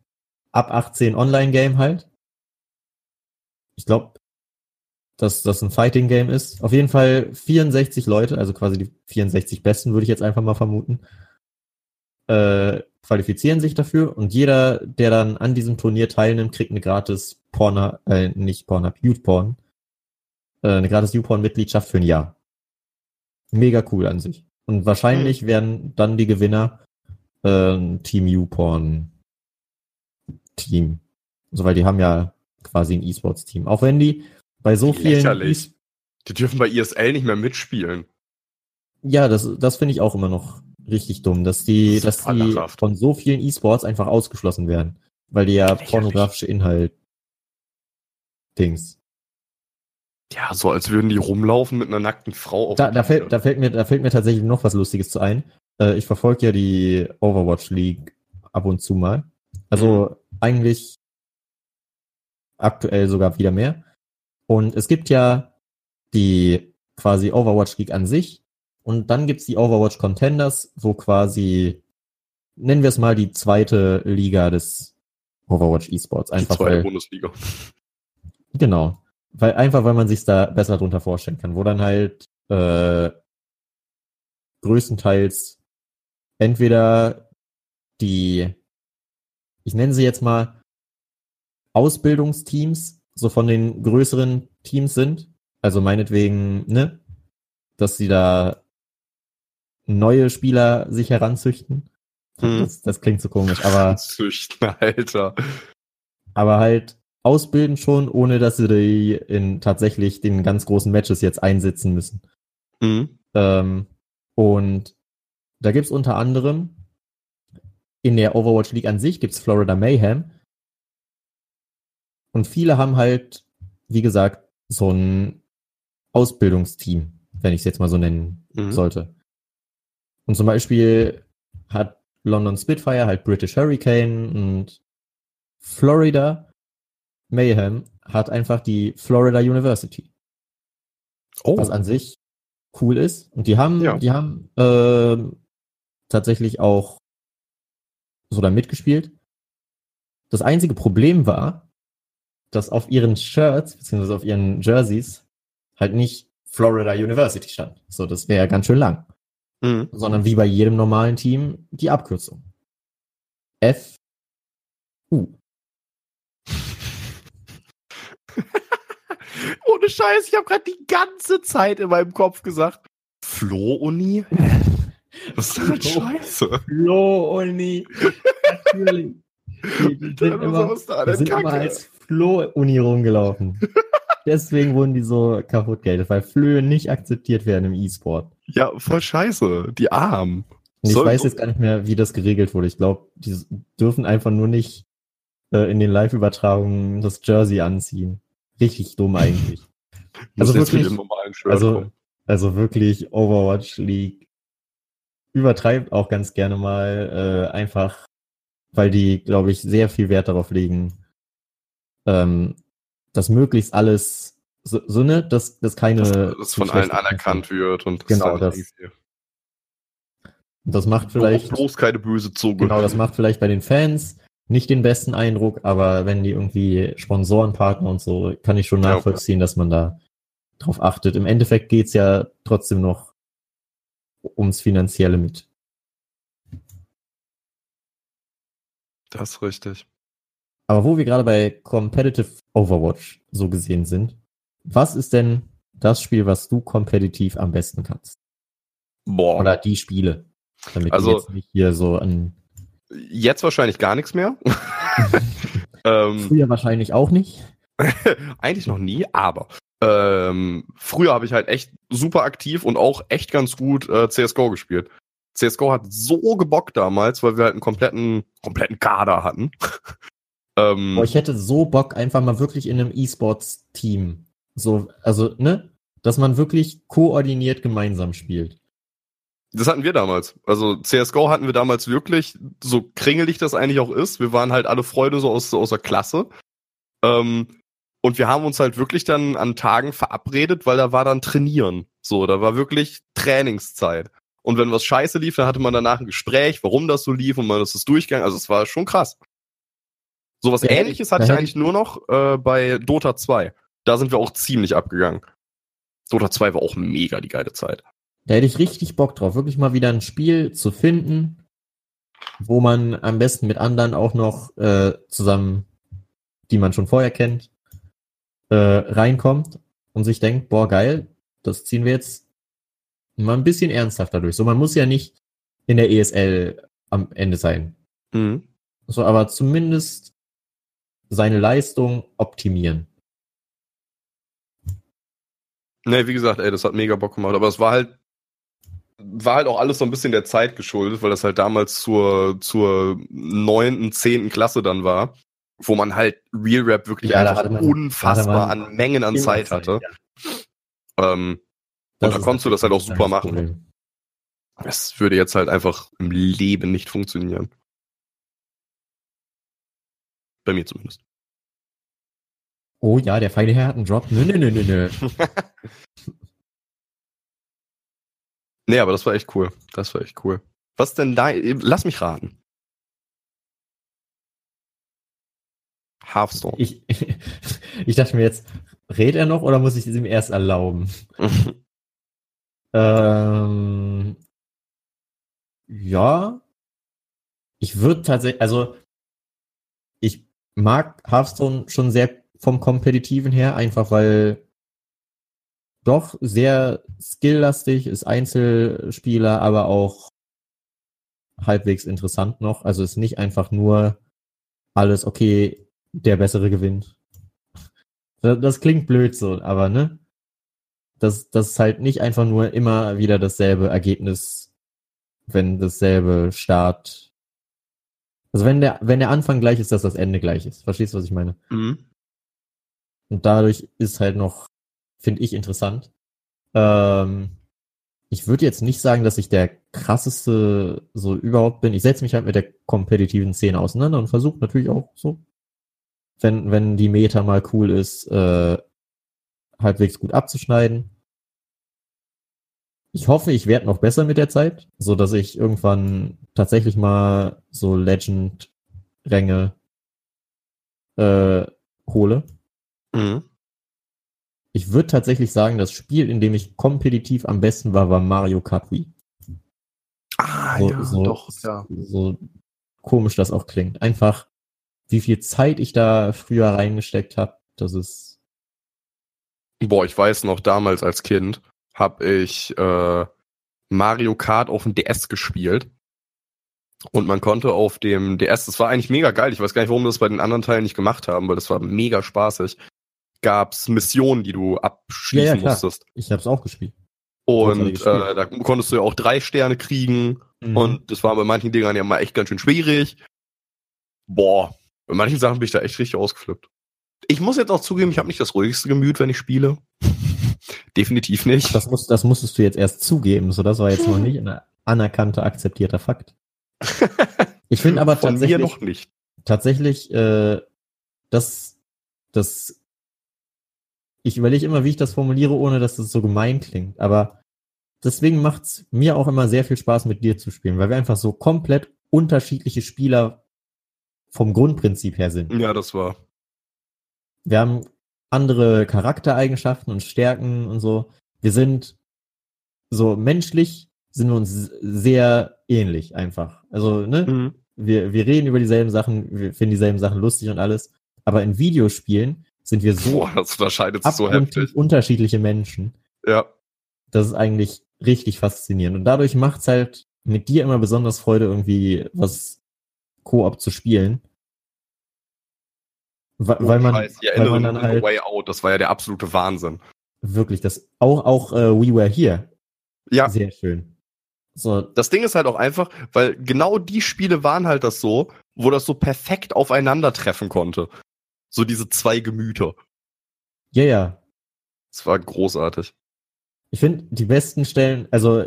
ab 18 Online-Game halt. Ich glaube, dass das ein Fighting-Game ist. Auf jeden Fall 64 Leute, also quasi die 64 Besten, würde ich jetzt einfach mal vermuten, äh, qualifizieren sich dafür und jeder, der dann an diesem Turnier teilnimmt, kriegt eine gratis Porn, äh, nicht Porn, YouPorn, äh, eine gratis YouPorn-Mitgliedschaft für ein Jahr. Mega cool an sich. Und wahrscheinlich mhm. werden dann die Gewinner äh, Team YouPorn Team. Also weil die haben ja quasi ein E-Sports-Team. Auch wenn die bei so vielen. Lächerlich. E die dürfen bei ESL nicht mehr mitspielen. Ja, das, das finde ich auch immer noch richtig dumm, dass die, das dass die von so vielen E-Sports einfach ausgeschlossen werden. Weil die ja Lächerlich. pornografische Inhalt Dings. Ja, so als würden die rumlaufen mit einer nackten Frau. Auf da, da, fällt, da, fällt mir, da fällt mir tatsächlich noch was Lustiges zu ein. Äh, ich verfolge ja die Overwatch League ab und zu mal. Also mhm. eigentlich aktuell sogar wieder mehr. Und es gibt ja die quasi Overwatch League an sich. Und dann gibt's die Overwatch Contenders, wo quasi, nennen wir es mal die zweite Liga des Overwatch Esports. Einfach die zweite weil, Bundesliga. Genau. Weil, einfach weil man sich da besser drunter vorstellen kann, wo dann halt äh, größtenteils entweder die, ich nenne sie jetzt mal Ausbildungsteams, so von den größeren Teams sind. Also meinetwegen, ne, dass sie da neue Spieler sich heranzüchten. Hm. Das, das klingt so komisch, aber. Züchten, Alter. Aber halt ausbilden schon, ohne dass sie die in tatsächlich den ganz großen Matches jetzt einsetzen müssen. Mhm. Ähm, und da gibt's unter anderem in der Overwatch League an sich gibt's Florida Mayhem. Und viele haben halt, wie gesagt, so ein Ausbildungsteam, wenn ich es jetzt mal so nennen mhm. sollte. Und zum Beispiel hat London Spitfire halt British Hurricane und Florida Mayhem hat einfach die Florida University. Oh. Was an sich cool ist. Und die haben, ja. die haben äh, tatsächlich auch so da mitgespielt. Das einzige Problem war, dass auf ihren Shirts, beziehungsweise auf ihren Jerseys, halt nicht Florida University stand. So, das wäre ja ganz schön lang. Mhm. Sondern wie bei jedem normalen Team die Abkürzung. F U. [LAUGHS] Ohne Scheiß, ich habe gerade die ganze Zeit in meinem Kopf gesagt, Flo-Uni? [LAUGHS] Was [LAUGHS] ist denn Scheiße? Flo-Uni. Natürlich. Die, die sind immer, die sind immer als Flo-Uni rumgelaufen. Deswegen wurden die so kaputt gehatet, weil Flöhe nicht akzeptiert werden im E-Sport. Ja, voll scheiße. Die Armen. Und ich Soll weiß jetzt gar nicht mehr, wie das geregelt wurde. Ich glaube, die dürfen einfach nur nicht äh, in den Live-Übertragungen das Jersey anziehen. Richtig dumm eigentlich. [LAUGHS] also wirklich, also, also wirklich Overwatch League übertreibt auch ganz gerne mal äh, einfach, weil die, glaube ich, sehr viel Wert darauf legen, ähm, dass möglichst alles so, so ne, dass, dass keine. Dass das von allen anerkannt wird und das genau das. Das macht vielleicht. Bloß keine böse Zunge. Genau, das macht vielleicht bei den Fans nicht den besten Eindruck, aber wenn die irgendwie Sponsorenpartner und so, kann ich schon nachvollziehen, ja, okay. dass man da drauf achtet. Im Endeffekt geht's ja trotzdem noch ums Finanzielle mit. Das ist richtig. Aber wo wir gerade bei Competitive Overwatch so gesehen sind, was ist denn das Spiel, was du kompetitiv am besten kannst? Boah. Oder die Spiele. Damit Also- jetzt nicht hier so an Jetzt wahrscheinlich gar nichts mehr. [LAUGHS] ähm, früher wahrscheinlich auch nicht. [LAUGHS] eigentlich noch nie, aber ähm, früher habe ich halt echt super aktiv und auch echt ganz gut äh, CSGO gespielt. CSGO hat so gebockt damals, weil wir halt einen kompletten, kompletten Kader hatten. Ähm, Boah, ich hätte so Bock, einfach mal wirklich in einem E-Sports-Team. So, also, ne? Dass man wirklich koordiniert gemeinsam spielt. Das hatten wir damals. Also CSGO hatten wir damals wirklich, so kringelig das eigentlich auch ist. Wir waren halt alle Freunde so aus, aus der Klasse. Ähm, und wir haben uns halt wirklich dann an Tagen verabredet, weil da war dann Trainieren. So, da war wirklich Trainingszeit. Und wenn was scheiße lief, dann hatte man danach ein Gespräch, warum das so lief und man ist es durchgegangen. Also es war schon krass. So was Ja, ähnliches ich- hatte ich eigentlich nur noch äh, bei Dota 2. Da sind wir auch ziemlich abgegangen. Dota 2 war auch mega die geile Zeit. Da hätte ich richtig Bock drauf, wirklich mal wieder ein Spiel zu finden, wo man am besten mit anderen auch noch äh, zusammen, die man schon vorher kennt, äh, reinkommt und sich denkt, boah, geil, das ziehen wir jetzt mal ein bisschen ernsthafter durch. So, man muss ja nicht in der ESL am Ende sein. Mhm. So, aber zumindest seine Leistung optimieren. Ne, wie gesagt, ey, das hat mega Bock gemacht, aber es war halt war halt auch alles so ein bisschen der Zeit geschuldet, weil das halt damals zur zur neunten, zehnten Klasse dann war, wo man halt Real Rap wirklich Ja, einfach man- unfassbar an Mengen an Immer Zeit hatte. ja. Ähm, Das da konntest du das halt auch super machen. Problem. das würde jetzt halt einfach im Leben nicht funktionieren. Bei mir zumindest. Oh ja, der feine Herr hat einen Drop. Nö, nö, nö, nö, nö. [LAUGHS] Nee, aber das war echt cool. Das war echt cool. Was denn da? Lass mich raten. Hearthstone. Ich, [LAUGHS] ich dachte mir jetzt, redet er noch oder muss ich es ihm erst erlauben? [LAUGHS] Ähm, ja. Ich würde tatsächlich, also mag Hearthstone schon sehr vom Kompetitiven her, einfach weil doch sehr skilllastig ist Einzelspieler, aber auch halbwegs interessant noch. Also ist nicht einfach nur alles, okay, der Bessere gewinnt. Das, klingt blöd so, aber ne? Das, das ist halt nicht einfach nur immer wieder dasselbe Ergebnis, wenn dasselbe Start. Also wenn der, wenn der Anfang gleich ist, dass das Ende gleich ist. Verstehst du, was ich meine? mhm. Und dadurch ist halt noch, finde ich, interessant. Ähm, ich würde jetzt nicht sagen, dass ich der krasseste so überhaupt bin. Ich setze mich halt mit der kompetitiven Szene auseinander und versuche natürlich auch so, wenn, wenn die Meta mal cool ist, äh, halbwegs gut abzuschneiden. Ich hoffe, ich werde noch besser mit der Zeit, so dass ich irgendwann tatsächlich mal so Legend-Ränge äh, hole. Mhm. Ich würde tatsächlich sagen, das Spiel, in dem ich kompetitiv am besten war, war Mario Kart Wii. Ah, So, ja, so, doch, ja. so komisch das auch klingt. Einfach, wie viel Zeit ich da früher reingesteckt habe, das ist. Boah, ich weiß noch, damals als Kind habe ich äh, Mario Kart auf dem DS gespielt. Und man konnte auf dem DS, das war eigentlich mega geil. Ich weiß gar nicht, warum wir das bei den anderen Teilen nicht gemacht haben, weil das war mega spaßig. Gab's Missionen, die du abschließen Ja, ja, musstest. Ich habe es auch gespielt. Und äh, da konntest du ja auch drei Sterne kriegen. Mhm. Und das war bei manchen Dingern ja mal echt ganz schön schwierig. Boah, bei manchen Sachen bin ich da echt richtig ausgeflippt. Ich muss jetzt auch zugeben, ich habe nicht das ruhigste Gemüt, wenn ich spiele. Definitiv nicht. das, muss, das musstest du jetzt erst zugeben, so das war jetzt noch nicht ein anerkannter, akzeptierter Fakt. [LAUGHS] Ich finde aber Von tatsächlich, mir noch nicht. tatsächlich, äh, dass das ich überlege immer, wie ich das formuliere, ohne dass das so gemein klingt. Aber deswegen macht's mir auch immer sehr viel Spaß, mit dir zu spielen, weil wir einfach so komplett unterschiedliche Spieler vom Grundprinzip her sind. Ja, das war. Wir haben andere Charaktereigenschaften und Stärken und so. Wir sind so menschlich sind wir uns sehr ähnlich einfach. Also, ne? Mhm. wir, wir reden über dieselben Sachen, wir finden dieselben Sachen lustig und alles. Aber in Videospielen sind wir so Boah, das unterscheidet so heftig. unterschiedliche Menschen. Ja. Das ist eigentlich richtig faszinierend. Und dadurch macht's halt mit dir immer besonders Freude, irgendwie was Koop zu spielen. Weil, weil man, Scheiß, weil man dann halt Way Out, das war ja der absolute Wahnsinn. wirklich das, auch, auch äh, We Were Here, Ja, sehr schön. So, das Ding ist halt auch einfach, weil genau die Spiele waren halt das so, wo das so perfekt aufeinandertreffen konnte. So diese zwei Gemüter. ja, ja. Es war großartig. Ich finde, die besten Stellen, also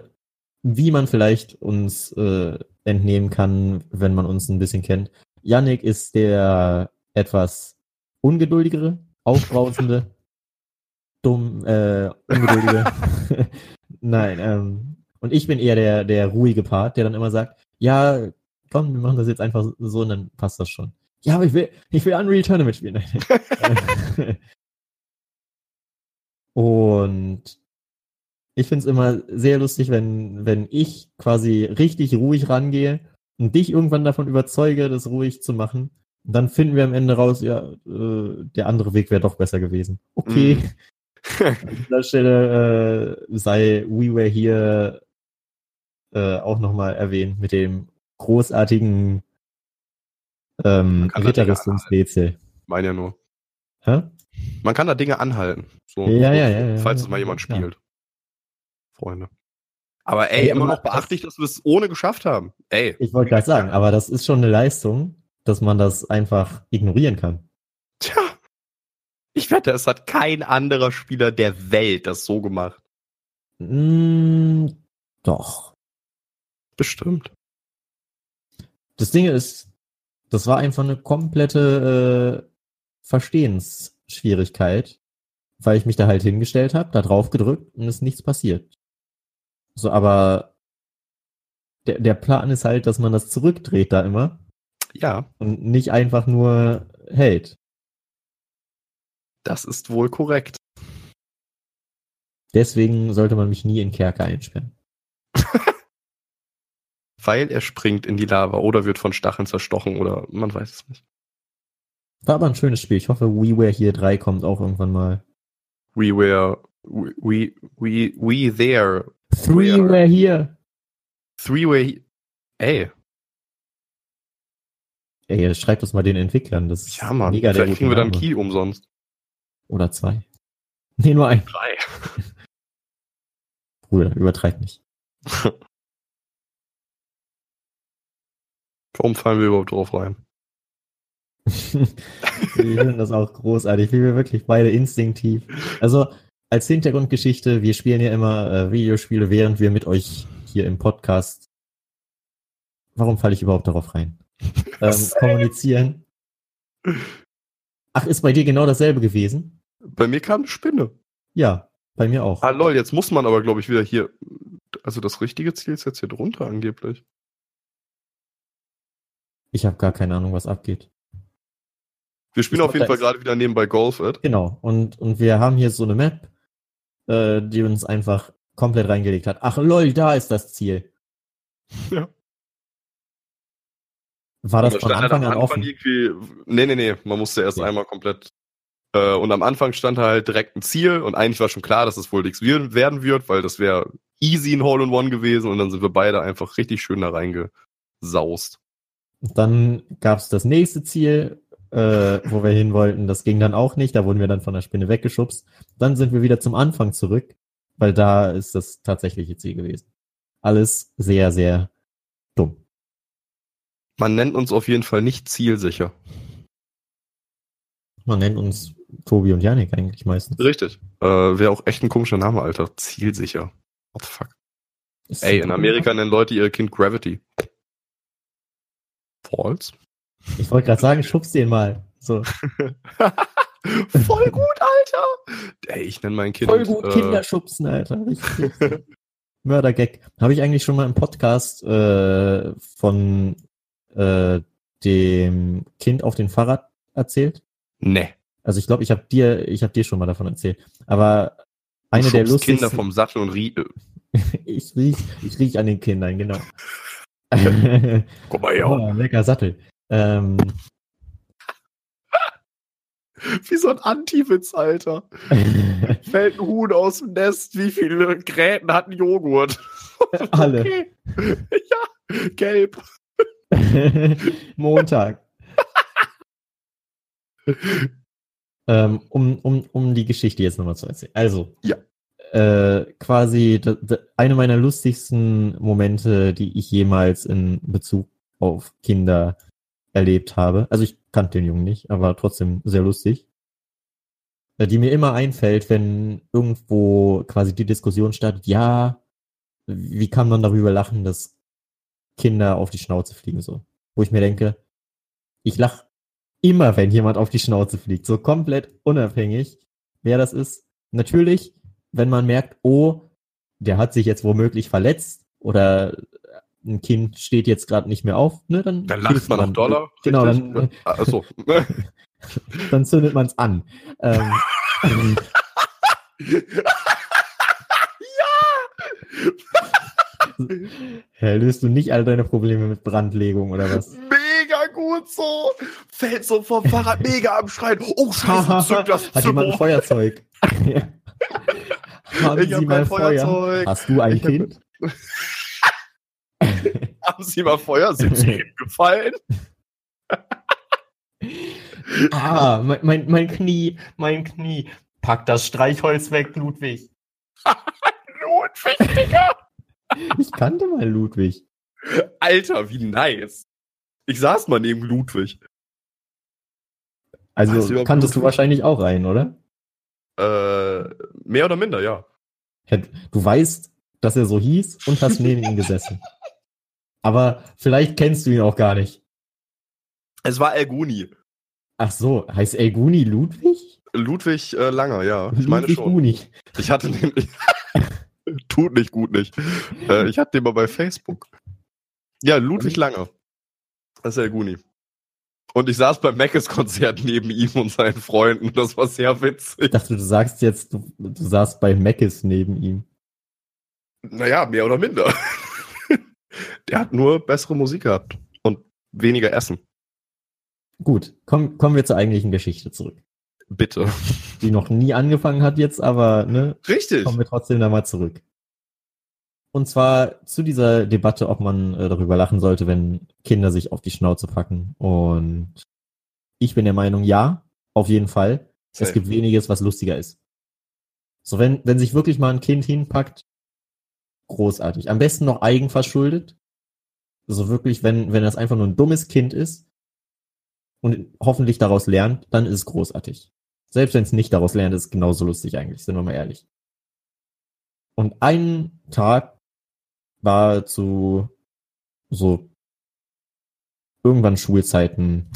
wie man vielleicht uns äh, entnehmen kann, wenn man uns ein bisschen kennt. Yannick ist der etwas ungeduldigere, aufbrausende, [LAUGHS] dumm, äh, ungeduldige. [LAUGHS] Nein, ähm, und ich bin eher der, der ruhige Part, der dann immer sagt, ja, komm, wir machen das jetzt einfach so und dann passt das schon. Ja, aber ich will, ich will Unreal Tournament spielen. [LAUGHS] und ich find's immer sehr lustig, wenn, wenn ich quasi richtig ruhig rangehe und dich irgendwann davon überzeuge, das ruhig zu machen. Und dann finden wir am Ende raus, ja, äh, der andere Weg wäre doch besser gewesen. Okay. [LAUGHS] An dieser Stelle äh, sei We Were Here äh, auch nochmal erwähnt mit dem großartigen ähm, Ritterrüstungsrätsel. Meine ja nur. Hä? Man kann da Dinge anhalten. So, Ja, ja, ja, ja, falls ja, es mal jemand ja. spielt. Freunde. Aber ey, Ey, immer noch beachtlich, dass wir es ohne geschafft haben. Ey. Ich wollte gerade sagen, aber das ist schon eine Leistung, dass man das einfach ignorieren kann. Tja. Ich wette, es hat kein anderer Spieler der Welt das so gemacht. Mm, doch. Bestimmt. Das Ding ist, das war einfach eine komplette äh, Verstehensschwierigkeit, weil ich mich da halt hingestellt habe, da drauf gedrückt und ist nichts passiert. So, aber der, der Plan ist halt, dass man das zurückdreht da immer Ja, und nicht einfach nur hält. das ist wohl korrekt. Deswegen sollte man mich nie in Kerker einsperren. [LAUGHS] Weil er springt in die Lava oder wird von Stacheln zerstochen oder man weiß es nicht. War aber ein schönes Spiel. Ich hoffe, We Were Here 3 kommt auch irgendwann mal. We were, we, we, we, we there. Three Were. Were Here. Three way. Ey, Ey, schreibt das mal den Entwicklern. Das ist ja Mann. mega der Vielleicht kriegen wir dann. Key umsonst. Oder zwei. [LAUGHS] Nee, nur ein. Drei. [LAUGHS] Bruder, übertreib nicht. [LAUGHS] Warum fallen wir überhaupt drauf rein? Wir finden das auch großartig, wie wir wirklich beide instinktiv. Also als Hintergrundgeschichte, wir spielen ja immer äh, Videospiele, während wir mit euch hier im Podcast. Warum falle ich überhaupt darauf rein? [LAUGHS] Ähm, kommunizieren. Ach, ist bei dir genau dasselbe gewesen? Bei mir kam eine Spinne. Ja, bei mir auch. Ah lol, jetzt muss man aber glaube ich wieder hier. Also das richtige Ziel ist jetzt hier drunter angeblich. Ich habe gar keine Ahnung, was abgeht. Wir spielen auf jeden Fall gerade wieder nebenbei Golf, Ed. Genau. Und, und wir haben hier so eine Map, äh, die uns einfach komplett reingelegt hat. Ach lol, da ist das Ziel. Ja. War das Da von halt Anfang am an Anfang offen? Irgendwie, nee, nee, nee, man musste erst Okay. einmal komplett. Äh, und am Anfang stand halt direkt ein Ziel und eigentlich war schon klar, dass es wohl nichts werden wird, weil das wäre easy ein Hole in One gewesen und dann sind wir beide einfach richtig schön da reingesaust. Dann gab es das nächste Ziel, äh, wo wir hin wollten. Das ging dann auch nicht. Da wurden wir dann von der Spinne weggeschubst. Dann sind wir wieder zum Anfang zurück, weil da ist das tatsächliche Ziel gewesen. Alles sehr, sehr dumm. Man nennt uns auf jeden Fall nicht zielsicher. Man nennt uns Tobi und Janik eigentlich meistens. Richtig. Äh, Wäre auch echt ein komischer Name, Alter. Zielsicher. What the fuck? Ist Ey, in. Amerika nennen Leute ihr Kind Gravity. False? Ich wollte gerade sagen, schubst den mal. So. [LAUGHS] Voll gut, Alter! Ey, ich nenne mein Kind. Voll gut äh, Kinder schubsen, Alter. Mördergag. Habe ich eigentlich schon mal im Podcast äh, von äh, dem Kind auf dem Fahrrad erzählt? Nee. Also ich glaube, ich habe dir, ich habe dir schon mal davon erzählt. Aber eine der lustigsten. Kinder vom Sattel und rie [LAUGHS] ich riech, ich riech an den Kindern, genau. [LAUGHS] Guck mal her. oh, lecker Sattel. Ähm, [LAUGHS] Wie so ein Anti-Witz, Alter. Fällt ein Huhn aus dem Nest. Wie viele Gräten hat ein Joghurt? Alle. Okay. Ja, gelb. [LAUGHS] Montag. ähm, um, um, um die Geschichte jetzt nochmal zu erzählen. Also, Ja. äh, quasi eine meiner lustigsten Momente, die ich jemals in Bezug auf Kinder erlebt habe. Also ich kannte den Jungen nicht, aber trotzdem sehr lustig. Äh, Die mir immer einfällt, wenn irgendwo quasi die Diskussion startet, ja, wie kann man darüber lachen, dass Kinder auf die Schnauze fliegen so. Wo ich mir denke, ich lach immer, wenn jemand auf die Schnauze fliegt, so komplett unabhängig, wer das ist. Natürlich, wenn man merkt, oh, der hat sich jetzt womöglich verletzt oder ein Kind steht jetzt gerade nicht mehr auf, ne, dann, Dann lacht hilft man noch Dollar. Genau, richtig? dann, Achso. [LAUGHS] dann zündet man es an. Ähm, [LAUGHS] [LAUGHS] Hä, löst du nicht all deine Probleme mit Brandlegung oder was? Mega gut so. Fällt so vom Fahrrad mega am Schreien. Oh, [LAUGHS] scheiße, zück das Hat jemand ein. Feuerzeug? [LAUGHS] Haben Ich Sie hab mal kein Feuer? Feuerzeug. Hast du ein Ich hab- Kind? Haben Sie mal Feuer? Sind Sie gefallen? Ah, mein, mein, mein Knie, mein Knie. Pack das Streichholz weg, Ludwig. Ludwig, Digga. Ich kannte mal Ludwig. Alter, wie nice. Ich saß mal neben Ludwig. Weißt du Also überhaupt kanntest du Ludwig? wahrscheinlich auch einen, oder? Äh, mehr oder minder, ja. Du weißt, dass er so hieß und hast neben ihm gesessen. Aber vielleicht kennst du ihn auch gar nicht. Es war Elguni. Ach so, heißt Elguni Ludwig? Ludwig äh, Langer, ja. Ich meine Ludwig schon. Guni. Ich hatte den. [LAUGHS] [LAUGHS] Tut nicht gut nicht. Äh, ich hatte den mal bei Facebook. Ja, Ludwig Langer. Das ist Elguni. Und ich saß beim Meckes-Konzert neben ihm und seinen Freunden. Das war sehr Ich witzig. dachte, du sagst jetzt, du, du saßt bei Meckes neben ihm. Naja, mehr oder minder. [LAUGHS] Der hat nur bessere Musik gehabt und weniger Essen. Gut, komm, kommen wir zur eigentlichen Geschichte zurück. Bitte. Die noch nie angefangen hat jetzt, aber ne, Richtig. kommen wir trotzdem da mal zurück. Und zwar zu dieser Debatte, ob man äh, darüber lachen sollte, wenn Kinder sich auf die Schnauze packen. Und ich bin der Meinung, ja, auf jeden Fall. Es Safe. gibt weniges, was lustiger ist. So, wenn, wenn sich wirklich mal ein Kind hinpackt, großartig. Am besten noch eigenverschuldet. Also wirklich, wenn, wenn das einfach nur ein dummes Kind ist und hoffentlich daraus lernt, dann ist es großartig. Selbst wenn es nicht daraus lernt, ist es genauso lustig eigentlich, sind wir mal ehrlich. Und ein Tag war zu so irgendwann Schulzeiten,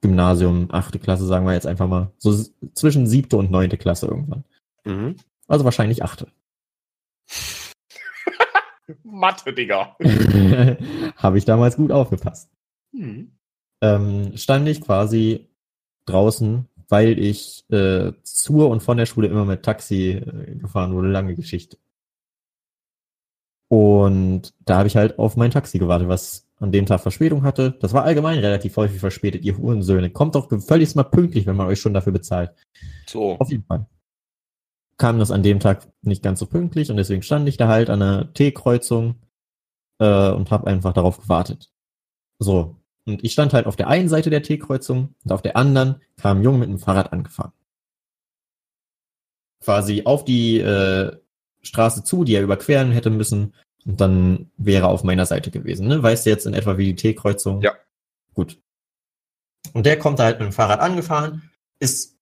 Gymnasium, achte Klasse, sagen wir jetzt einfach mal, so zwischen siebte und neunte Klasse irgendwann. Mhm. Also wahrscheinlich achte. [LAUGHS] Mathe, Digga. [LAUGHS] Habe ich damals gut aufgepasst. Mhm. Ähm, stand ich quasi draußen, weil ich äh, zur und von der Schule immer mit Taxi äh, gefahren wurde, lange Geschichte. Und da habe ich halt auf mein Taxi gewartet, was an dem Tag Verspätung hatte. Das war allgemein relativ häufig verspätet, ihr Hurensöhne. Kommt doch völlig mal pünktlich, wenn man euch schon dafür bezahlt. So. Auf jeden Fall. Kam das an dem Tag nicht ganz so pünktlich und deswegen stand ich da halt an der T-Kreuzung äh, und habe einfach darauf gewartet. So. Und ich stand halt auf der einen Seite der T-Kreuzung und auf der anderen kam ein Junge mit einem Fahrrad angefahren. Quasi auf die äh, Straße zu, die er überqueren hätte müssen. Und dann wäre er auf meiner Seite gewesen. Ne? Weißt du jetzt in etwa wie die T-Kreuzung? Ja. Gut. Und der kommt da halt mit dem Fahrrad angefahren, ist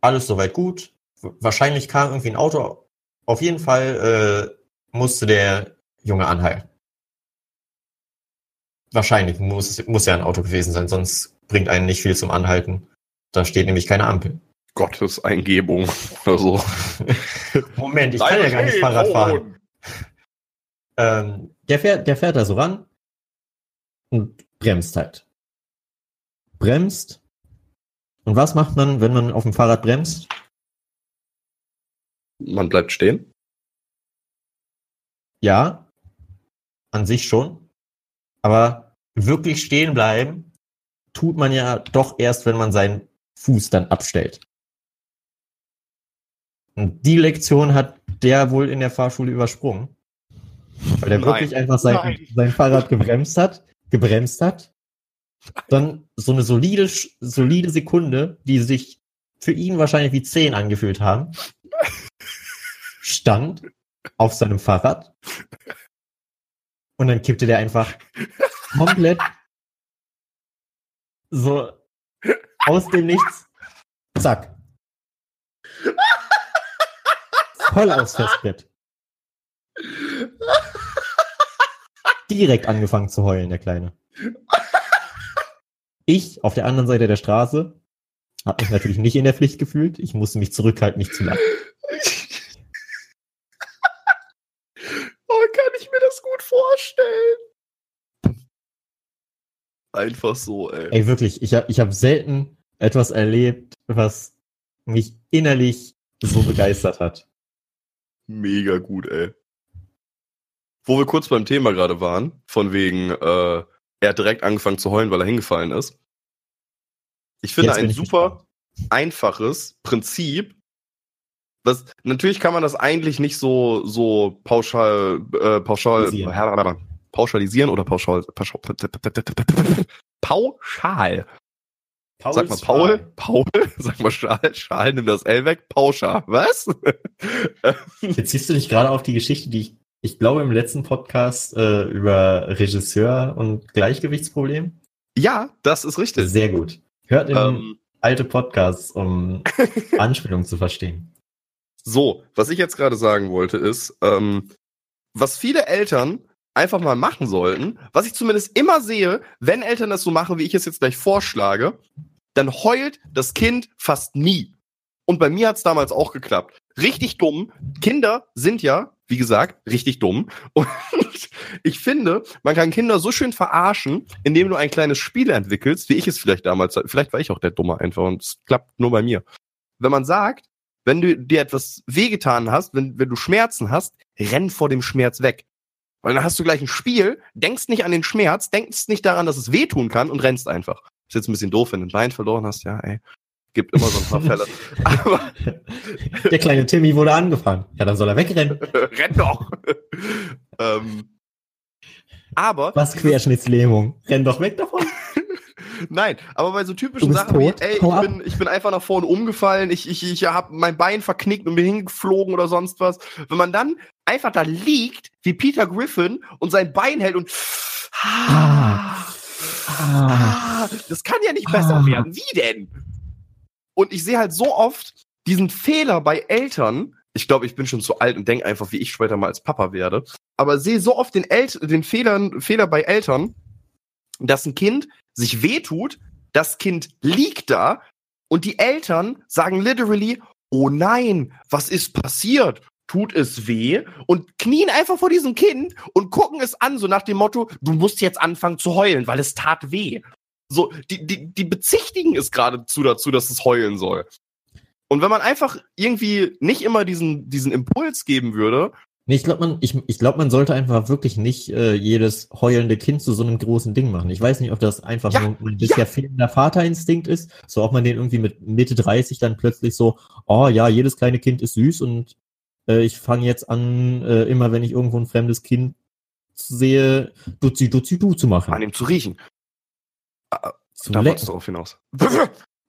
alles soweit gut. Wahrscheinlich kam irgendwie ein Auto. Auf jeden Fall äh, musste der Junge anhalten. Wahrscheinlich muss, muss ja ein Auto gewesen sein, sonst bringt einen nicht viel zum Anhalten. Da steht nämlich keine Ampel. Gottes Eingebung oder so. [LAUGHS] Moment, ich kann ja gar nicht Fahrrad fahren. [LAUGHS] Ähm, der, fährt, der fährt da so ran und bremst halt. Bremst. Und was macht man, wenn man auf dem Fahrrad bremst? Man bleibt stehen. Ja, an sich schon. Aber wirklich stehen bleiben tut man ja doch erst, wenn man sein Fuß dann abstellt. Und die Lektion hat der wohl in der Fahrschule übersprungen. Weil der Nein. wirklich einfach sein, Nein. sein Fahrrad gebremst hat, gebremst hat. Dann so eine solide, solide Sekunde, die sich für ihn wahrscheinlich wie zehn angefühlt haben, stand auf seinem Fahrrad. Und dann kippte der einfach komplett so aus dem Nichts. Zack. Voll aufs Festbett. Direkt angefangen zu heulen, der Kleine. Ich auf der anderen Seite der Straße habe mich natürlich nicht in der Pflicht gefühlt. Ich musste mich zurückhalten, nicht zu lachen. [LAUGHS] Oh, kann ich mir das gut vorstellen. Einfach so, ey. Ey, wirklich, ich habe ich hab selten etwas erlebt, was mich innerlich so begeistert hat. Mega gut, ey. Wo wir kurz beim Thema gerade waren, von wegen, äh, er hat direkt angefangen zu heulen, weil er hingefallen ist. Ich finde ein ich super einfaches Prinzip. Was, natürlich kann man das eigentlich nicht so, so pauschal, äh, pauschal, Pauschalisieren. oder pauschal, pauschal, pauschal. Sag mal Paul, Paul, [LAUGHS] sag mal Schal, Schal, nimm das L weg, Pauschal. Was? [LAUGHS] Beziehst du dich gerade auf die Geschichte, die ich, ich glaube, im letzten Podcast äh, über Regisseur und Gleichgewichtsproblem? ja, das ist richtig. Sehr gut. Hört in Ähm, alte Podcasts, um [LAUGHS] Anspielungen zu verstehen. so, was ich jetzt gerade sagen wollte, ist, ähm, was viele Eltern einfach mal machen sollten, was ich zumindest immer sehe, wenn Eltern das so machen, wie ich es jetzt gleich vorschlage, dann heult das Kind fast nie. Und bei mir hat es damals auch geklappt. Richtig dumm. Kinder sind ja, wie gesagt, richtig dumm. [LAUGHS] Und ich finde, man kann Kinder so schön verarschen, indem du ein kleines Spiel entwickelst, wie ich es vielleicht damals, vielleicht war ich auch der Dumme einfach und es klappt nur bei mir. Wenn man sagt, wenn du dir etwas wehgetan hast, wenn, wenn du Schmerzen hast, renn vor dem Schmerz weg. Weil dann hast du gleich ein Spiel, denkst nicht an den Schmerz, denkst nicht daran, dass es wehtun kann und rennst einfach. Ist jetzt ein bisschen doof, wenn du ein Bein verloren hast, ja, ey. Gibt immer so ein paar Fälle. [LAUGHS] Aber [LAUGHS] Der kleine Timmy wurde angefahren. Ja, dann soll er wegrennen. [LAUGHS] renn doch. ähm, aber Was Querschnittslähmung. Renn doch weg davon. Nein, aber bei so typischen Sachen tot, wie, ey, ich bin, ich bin einfach nach vorne umgefallen, ich, ich, ich habe mein Bein verknickt und bin hingeflogen oder sonst was. Wenn man dann einfach da liegt, wie Peter Griffin und sein Bein hält und Ah. Ah. Ah, das kann ja nicht besser Ah. werden. Wie denn? Und ich sehe halt so oft diesen Fehler bei Eltern. Ich glaube, ich bin schon zu alt und denke einfach, wie ich später mal als Papa werde. Aber sehe so oft den, El den Fehlern, Fehler bei Eltern, dass ein Kind sich wehtut, das Kind liegt da und die Eltern sagen literally, oh nein, was ist passiert? Tut es weh? Und knien einfach vor diesem Kind und gucken es an, so nach dem Motto, du musst jetzt anfangen zu heulen, weil es tat weh. So, die, die, die bezichtigen es geradezu dazu, dass es heulen soll. Und wenn man einfach irgendwie nicht immer diesen, diesen Impuls geben würde, Nee, ich glaube, man, ich, ich glaub, man sollte einfach wirklich nicht äh, jedes heulende Kind zu so einem großen Ding machen. Ich weiß nicht, ob das einfach Ja, nur ein bisher fehlender Vaterinstinkt ist, so ob man den irgendwie mit Mitte 30 dann plötzlich so, oh ja, jedes kleine Kind ist süß und äh, ich fange jetzt an, äh, immer wenn ich irgendwo ein fremdes Kind sehe, duzi duzi du zu machen. an ihm zu riechen. zu Da wolltest du darauf hinaus.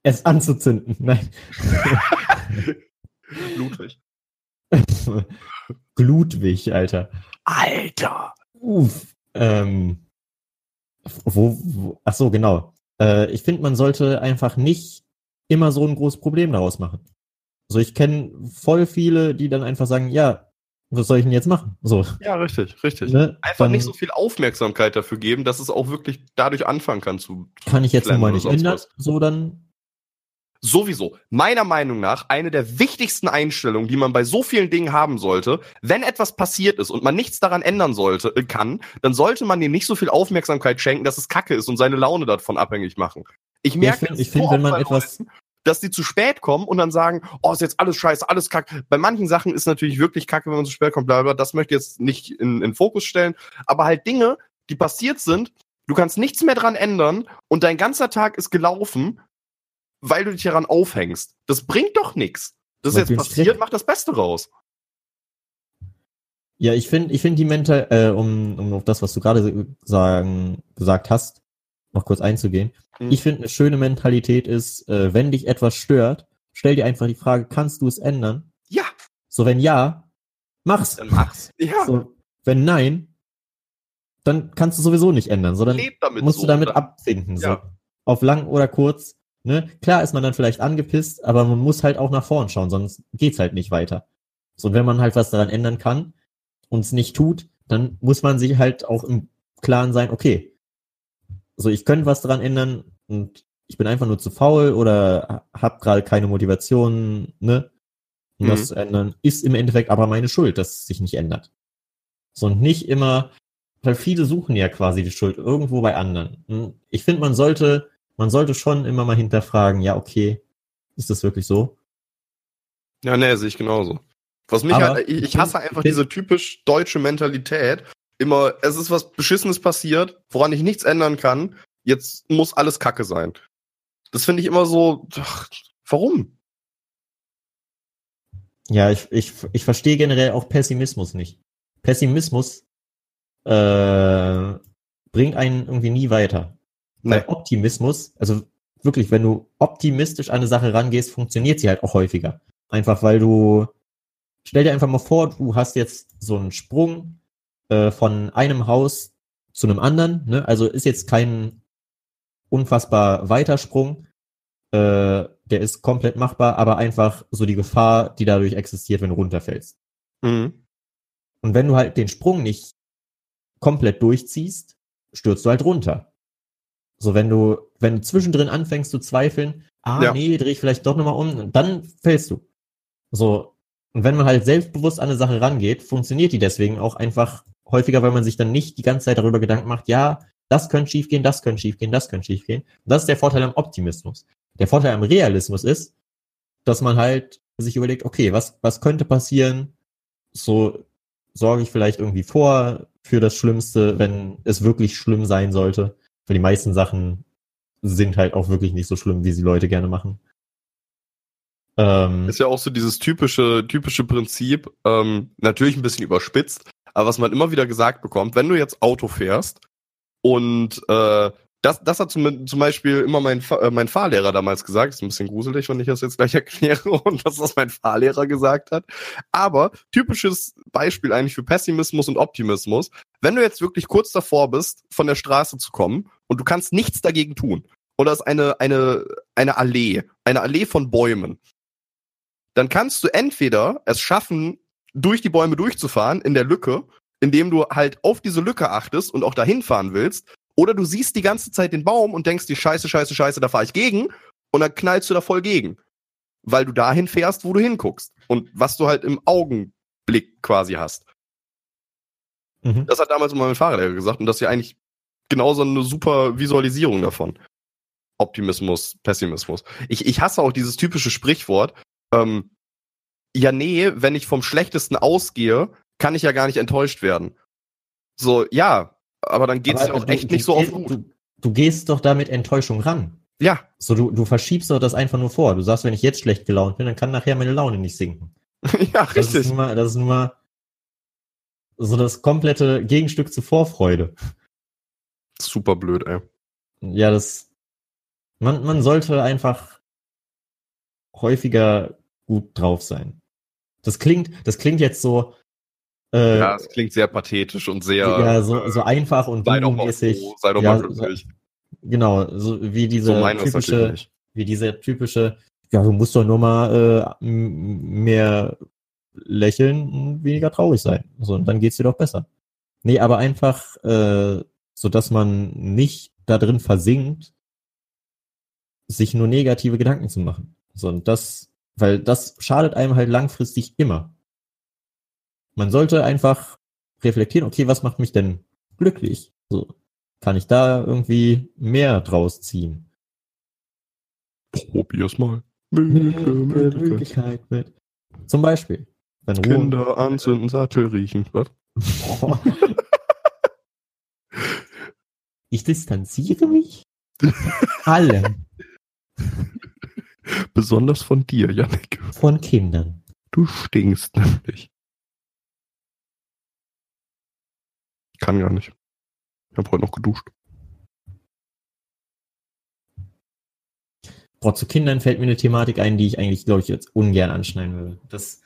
es anzuzünden. [LAUGHS] Nein. [LAUGHS] [LAUGHS] Ludwig. Glutwig, Alter. Alter! Uff. Ähm, wo, wo, ach so, genau. Äh, ich finde, man sollte einfach nicht immer so ein großes Problem daraus machen. Also ich kenne voll viele, die dann einfach sagen, ja, was soll ich denn jetzt machen? So, Ja, richtig, richtig. ne? Einfach Dann nicht so viel Aufmerksamkeit dafür geben, dass es auch wirklich dadurch anfangen kann zu. kann ich jetzt nun mal nicht ändern. So dann, Sowieso, meiner Meinung nach, eine der wichtigsten Einstellungen, die man bei so vielen Dingen haben sollte, wenn etwas passiert ist und man nichts daran ändern sollte, äh, kann, dann sollte man dem nicht so viel Aufmerksamkeit schenken, dass es Kacke ist und seine Laune davon abhängig machen. Ich merke, find- das ich find, wenn man etwas- Leuten, dass die zu spät kommen und dann sagen, oh, ist jetzt alles scheiße, alles kacke. Bei manchen Sachen ist natürlich wirklich kacke, wenn man zu spät kommt, bla bla. Das möchte ich jetzt nicht in, in Fokus stellen. Aber halt Dinge, die passiert sind, du kannst nichts mehr dran ändern und dein ganzer Tag ist gelaufen weil du dich daran aufhängst. Das bringt doch nichts. Das ist jetzt passiert, mach das Beste raus. Ja, ich finde, ich finde die Mental, äh, um, um auf das, was du gerade sagen, gesagt hast, noch kurz einzugehen. Mhm. Ich finde, eine schöne Mentalität ist, äh, wenn dich etwas stört, stell dir einfach die Frage, kannst du es ändern? Ja, So, wenn ja, mach's. dann mach's. Ja, So, wenn nein, dann kannst du sowieso nicht ändern, sondern musst so. du damit Dann- abfinden. So. Ja. Auf lang oder kurz. Ne? Klar ist man dann vielleicht angepisst, aber man muss halt auch nach vorn schauen, sonst geht's halt nicht weiter. So, und wenn man halt was daran ändern kann und es nicht tut, dann muss man sich halt auch im Klaren sein, okay, so ich könnte was daran ändern und ich bin einfach nur zu faul oder habe gerade keine Motivation, ne, um Mhm. das zu ändern, ist im Endeffekt aber meine Schuld, dass es sich nicht ändert. So und nicht immer, weil viele suchen ja quasi die Schuld irgendwo bei anderen. Ich finde, man sollte, man sollte schon immer mal hinterfragen, ja, okay, ist das wirklich so? Ja, nee, sehe ich genauso. Was mich Aber halt, ich, hasse einfach diese typisch deutsche Mentalität. Immer, es ist was Beschissenes passiert, woran ich nichts ändern kann. Jetzt muss alles Kacke sein. Das finde ich immer so, ach, warum? Ja, ich, ich, ich verstehe generell auch Pessimismus nicht. Pessimismus äh, bringt einen irgendwie nie weiter. Weil Optimismus, also wirklich, wenn du optimistisch an eine Sache rangehst, funktioniert sie halt auch häufiger. Einfach weil du, stell dir einfach mal vor, du hast jetzt so einen Sprung äh, von einem Haus zu einem anderen, ne? also ist jetzt kein unfassbar weiter Sprung, äh, der ist komplett machbar, aber einfach so die Gefahr, die dadurch existiert, wenn du runterfällst. Mhm. Und wenn du halt den Sprung nicht komplett durchziehst, stürzt du halt runter. So, wenn du, wenn du zwischendrin anfängst zu zweifeln, ah, Ja. nee, dreh ich vielleicht doch nochmal um, dann fällst du. So. Und wenn man halt selbstbewusst an eine Sache rangeht, funktioniert die deswegen auch einfach häufiger, weil man sich dann nicht die ganze Zeit darüber Gedanken macht, ja, das könnte schiefgehen, das könnte schiefgehen, das könnte schiefgehen. Und das ist der Vorteil am Optimismus. Der Vorteil am Realismus ist, dass man halt sich überlegt, okay, was, was könnte passieren? So sorge ich vielleicht irgendwie vor für das Schlimmste, wenn es wirklich schlimm sein sollte. Weil die meisten Sachen sind halt auch wirklich nicht so schlimm, wie sie Leute gerne machen. Ähm, Ist ja auch so dieses typische, typische Prinzip, ähm, natürlich ein bisschen überspitzt, aber was man immer wieder gesagt bekommt, wenn du jetzt Auto fährst und äh, das, das hat zum, zum Beispiel immer mein, äh, mein Fahrlehrer damals gesagt, ist ein bisschen gruselig, wenn ich das jetzt gleich [LAUGHS] erkläre und was das mein Fahrlehrer gesagt hat. Aber typisches Beispiel eigentlich für Pessimismus und Optimismus, wenn du jetzt wirklich kurz davor bist, von der Straße zu kommen und du kannst nichts dagegen tun, oder es ist eine, eine, eine Allee, eine Allee von Bäumen, dann kannst du entweder es schaffen, durch die Bäume durchzufahren in der Lücke, indem du halt auf diese Lücke achtest und auch dahin fahren willst, oder du siehst die ganze Zeit den Baum und denkst dir, scheiße, scheiße, scheiße, da fahre ich gegen, und dann knallst du da voll gegen. Weil du dahin fährst, wo du hinguckst. Und was du halt im Augenblick quasi hast. mhm. Das hat damals immer mein Fahrlehrer gesagt und das ist ja eigentlich genauso eine super Visualisierung davon. Optimismus, Pessimismus. Ich, ich hasse auch dieses typische Sprichwort, ähm, ja nee, wenn ich vom Schlechtesten ausgehe, kann ich ja gar nicht enttäuscht werden. So, ja, aber dann geht's Aber ja auch du- echt du nicht so auf gehst- gut. Du, du gehst doch da mit Enttäuschung ran. Ja, So, du, du verschiebst doch das einfach nur vor. Du sagst, wenn ich jetzt schlecht gelaunt bin, dann kann nachher meine Laune nicht sinken. [LAUGHS] ja, Das ist richtig. nun mal, das ist nun mal so das komplette Gegenstück zu Vorfreude. Super blöd, ey. Ja, das, man, man sollte einfach häufiger gut drauf sein. Das klingt, das klingt jetzt so, äh, Ja, es klingt sehr pathetisch und sehr. ja, so, so einfach und sei doch mal froh, sei doch ja, mal glücklich. Genau, so wie diese So typische, wie diese typische, ja, du musst doch nur mal äh, mehr lächeln und weniger traurig sein. So, und dann geht's dir doch besser. Nee, aber einfach, äh, so dass man nicht da drin versinkt, sich nur negative Gedanken zu machen. So, und das, weil das schadet einem halt langfristig immer. Man sollte einfach reflektieren, okay, was macht mich denn glücklich? So, kann ich da irgendwie mehr draus ziehen? Probier's mal. Milke. Möglichkeit mit. Zum Beispiel, wenn Ruhe. Kinder anzünden, Sattel riechen. Was? [LAUGHS] Ich distanziere mich. Alle. [LAUGHS] Besonders von dir, Janik. Von Kindern. Du stinkst nämlich. Kann gar nicht. Ich habe heute noch geduscht. Boah, zu Kindern fällt mir eine Thematik ein, die ich eigentlich, glaube ich, jetzt ungern anschneiden würde. Das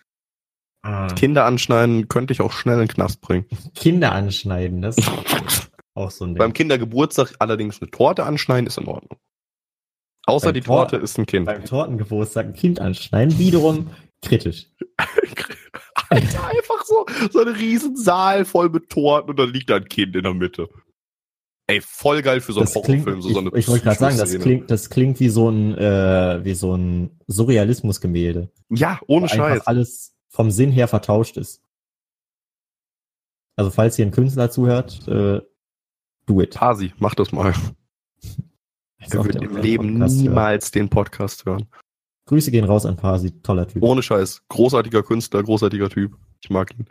ah, Kinder anschneiden könnte ich auch schnell in den Knast bringen. [LAUGHS] Kinder anschneiden, das ist [LAUGHS] auch so ein Ding. Beim Kindergeburtstag allerdings eine Torte anschneiden ist in Ordnung. Außer Beim die Tor- Torte ist ein Kind. Beim Tortengeburtstag ein Kind anschneiden, wiederum kritisch. [LAUGHS] Alter, einfach so, so ein riesen Saal voll mit Torten und dann liegt da ein Kind in der Mitte. Ey, voll geil für so einen Das klingt, Horrorfilm. So, ich so eine ich wollte gerade sagen, das klingt, das klingt wie so ein, äh, wie so ein Surrealismus-Gemälde. Ja, ohne Scheiß. alles vom Sinn her vertauscht ist. Also falls hier ein Künstler zuhört, äh, do it. Pasi, mach das mal. [LAUGHS] Er wird im Leben Podcast niemals den Podcast hören. Grüße gehen raus an Pasi, toller Typ. Ohne Scheiß. Großartiger Künstler, großartiger Typ. Ich mag ihn.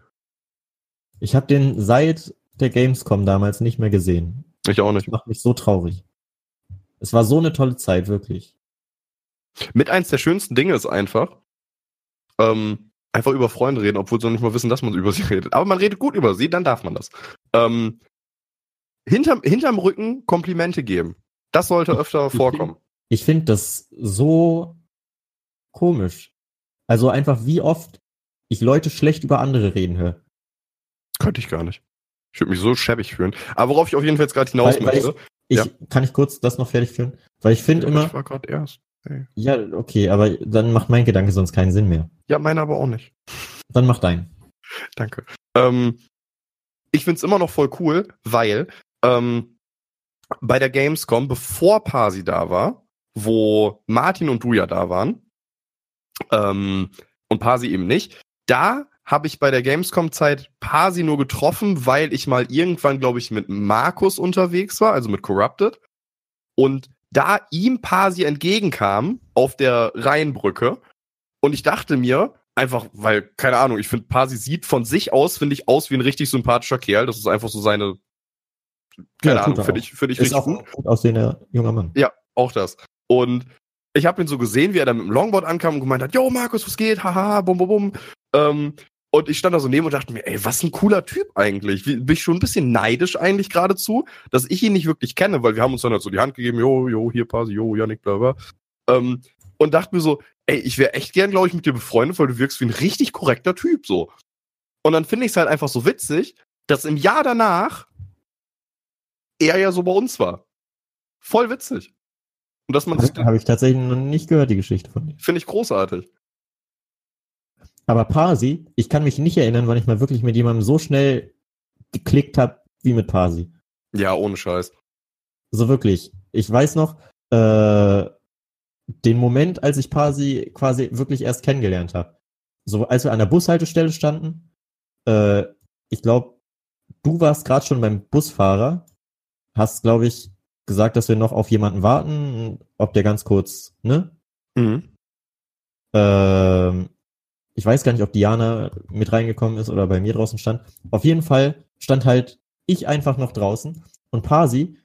Ich habe den seit der Gamescom damals nicht mehr gesehen. Ich auch nicht. Das macht mich so traurig. Es war so eine tolle Zeit, wirklich. Mit eins der schönsten Dinge ist einfach, ähm, einfach über Freunde reden, obwohl sie noch nicht mal wissen, dass man über sie redet. Aber man redet gut über sie, dann darf man das. Ähm, hinterm, hinterm Rücken Komplimente geben. Das sollte öfter Ich vorkommen. Ich finde das so komisch. Also einfach wie oft ich Leute schlecht über andere reden höre. Könnte ich gar nicht. Ich würde mich so schäbig fühlen. Aber worauf ich auf jeden Fall jetzt gerade hinaus Weil- weil möchte. Ich, Ja. Kann ich kurz das noch fertig führen? Weil ich finde Ja, immer, Ich war gerade erst. Hey. ja, okay, aber dann macht mein Gedanke sonst keinen Sinn mehr. Ja, meine aber auch nicht. Dann mach dein. Danke. Ähm, ich find's immer noch voll cool, weil ähm, bei der Gamescom, bevor Pasi da war, wo Martin und du ja da waren, ähm, und Pasi eben nicht, da habe ich bei der Gamescom-Zeit Pasi nur getroffen, weil ich mal irgendwann, glaube ich, mit Markus unterwegs war, also mit Corrupted. Und da ihm Pasi entgegenkam auf der Rheinbrücke und ich dachte mir, einfach, weil, keine Ahnung, ich finde, Pasi sieht von sich aus, finde ich, aus wie ein richtig sympathischer Kerl. Das ist einfach so seine, keine Ja, Ahnung, finde ich, finde ich Ist richtig auch gut aussehender junger Mann. Ja, auch das. Und ich habe ihn so gesehen, wie er dann mit dem Longboard ankam und gemeint hat, yo, Markus, was geht? Haha, bum, bum, bum. Ähm, und ich stand da so neben und dachte mir, ey, was ein cooler Typ eigentlich. Wie- Bin ich schon ein bisschen neidisch eigentlich geradezu, dass ich ihn nicht wirklich kenne, weil wir haben uns dann halt so die Hand gegeben, jo, jo, hier Pasi, jo, Janik, bla, bla. Ähm, und dachte mir so, ey, ich wäre echt gern, glaube ich, mit dir befreundet, weil du wirkst wie ein richtig korrekter Typ, so. Und dann finde ich es halt einfach so witzig, dass im Jahr danach er ja so bei uns war. Voll witzig. Und dass man sich, Habe ich tatsächlich noch nicht gehört, die Geschichte von dir. finde ich großartig. Aber Parsi, ich kann mich nicht erinnern, wann ich mal wirklich mit jemandem so schnell geklickt habe wie mit Parsi. Ja, ohne Scheiß. So wirklich. Ich weiß noch, äh, den Moment, als ich Parsi quasi wirklich erst kennengelernt habe. So, als wir an der Bushaltestelle standen, äh, ich glaube, du warst gerade schon beim Busfahrer, hast, glaube ich, gesagt, dass wir noch auf jemanden warten, ob der ganz kurz, ne? Mhm. Ähm, ich weiß gar nicht, ob Diana mit reingekommen ist oder bei mir draußen stand. Auf jeden Fall stand halt ich einfach noch draußen und Pasi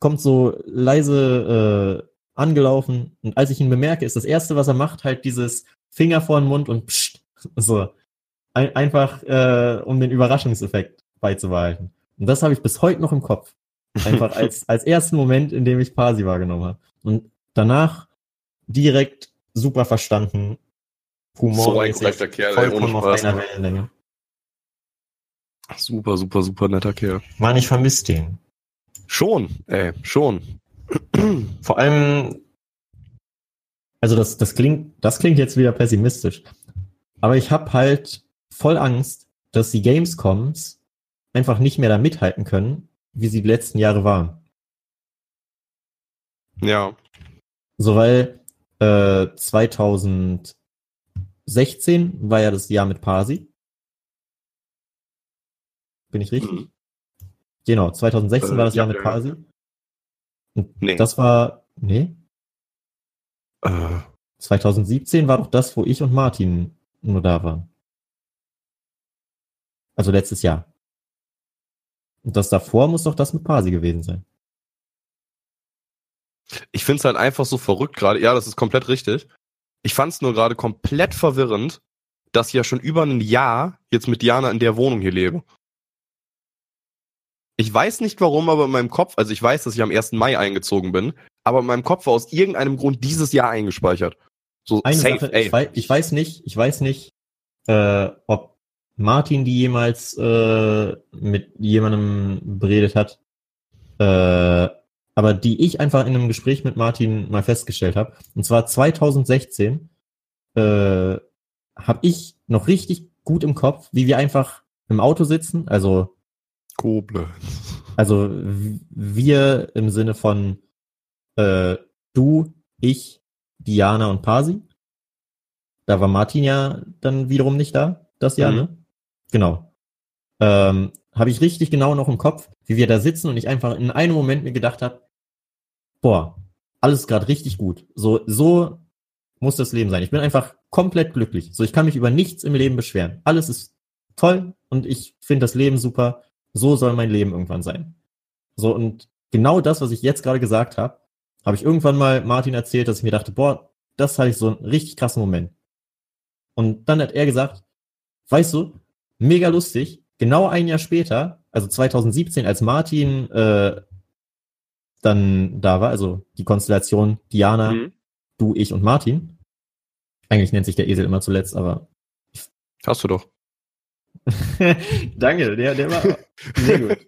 kommt so leise äh, angelaufen und als ich ihn bemerke, ist das erste, was er macht, halt dieses Finger vor den Mund und pssst, so ein, einfach, äh, um den Überraschungseffekt beizubehalten. Und das habe ich bis heute noch im Kopf. Einfach [LAUGHS] als, als ersten Moment, in dem ich Pasi wahrgenommen habe. Und danach direkt super verstanden. Humor. So ein korrekter Kerl, ey, auf einer Wellenlänge. Super, super, super netter Kerl. Mann, ich vermisse den. Schon, ey, schon. [CLEARS THROAT] Vor allem, also das, das klingt, das klingt jetzt wieder pessimistisch. Aber ich habe halt voll Angst, dass die Gamescoms einfach nicht mehr da mithalten können, wie sie die letzten Jahre waren. Ja. So, weil äh, 2016 war ja das Jahr mit Parsi. Bin ich richtig? Mhm. Genau, 2016 Äh, war das ja, Jahr mit Parsi. Und Nee. das war, nee, Äh, 2017 war doch das, wo ich und Martin nur da waren. Also letztes Jahr. Und das davor muss doch das mit Parsi gewesen sein. ich find's halt einfach so verrückt gerade. Ja, das ist komplett richtig. Ich fand es nur gerade komplett verwirrend, dass ich ja schon über ein Jahr jetzt mit Diana in der Wohnung hier lebe. Ich weiß nicht warum, aber in meinem Kopf, also ich weiß, dass ich am 1. Mai eingezogen bin, aber in meinem Kopf war aus irgendeinem Grund dieses Jahr eingespeichert. So Eine safe, Sache, ich weiß, ich weiß nicht, ich weiß nicht, äh, ob Martin die jemals äh, mit jemandem beredet hat, äh, aber die ich einfach in einem Gespräch mit Martin mal festgestellt habe. Und zwar 2016 äh, habe ich noch richtig gut im Kopf, wie wir einfach im Auto sitzen, also Koblenz. also wir im Sinne von äh, du, ich, Diana und Pasi. Da war Martin ja dann wiederum nicht da, das Jahr, Mhm. ne? Genau. Ähm, habe ich richtig genau noch im Kopf, wie wir da sitzen und ich einfach in einem Moment mir gedacht habe, boah, alles gerade richtig gut. So, so muss das Leben sein. Ich bin einfach komplett glücklich. So, ich kann mich über nichts im Leben beschweren. Alles ist toll und ich finde das Leben super. So soll mein Leben irgendwann sein. So, und genau das, was ich jetzt gerade gesagt habe, habe ich irgendwann mal Martin erzählt, dass ich mir dachte, boah, das hatte ich so einen richtig krassen Moment. Und dann hat er gesagt, weißt du, mega lustig, genau ein Jahr später, also 2017, als Martin äh, dann da war, also die Konstellation Diana, Mhm. du, ich und Martin. Eigentlich nennt sich der Esel immer zuletzt, aber Hast du doch. [LAUGHS] Danke, der, der war [LAUGHS] sehr gut.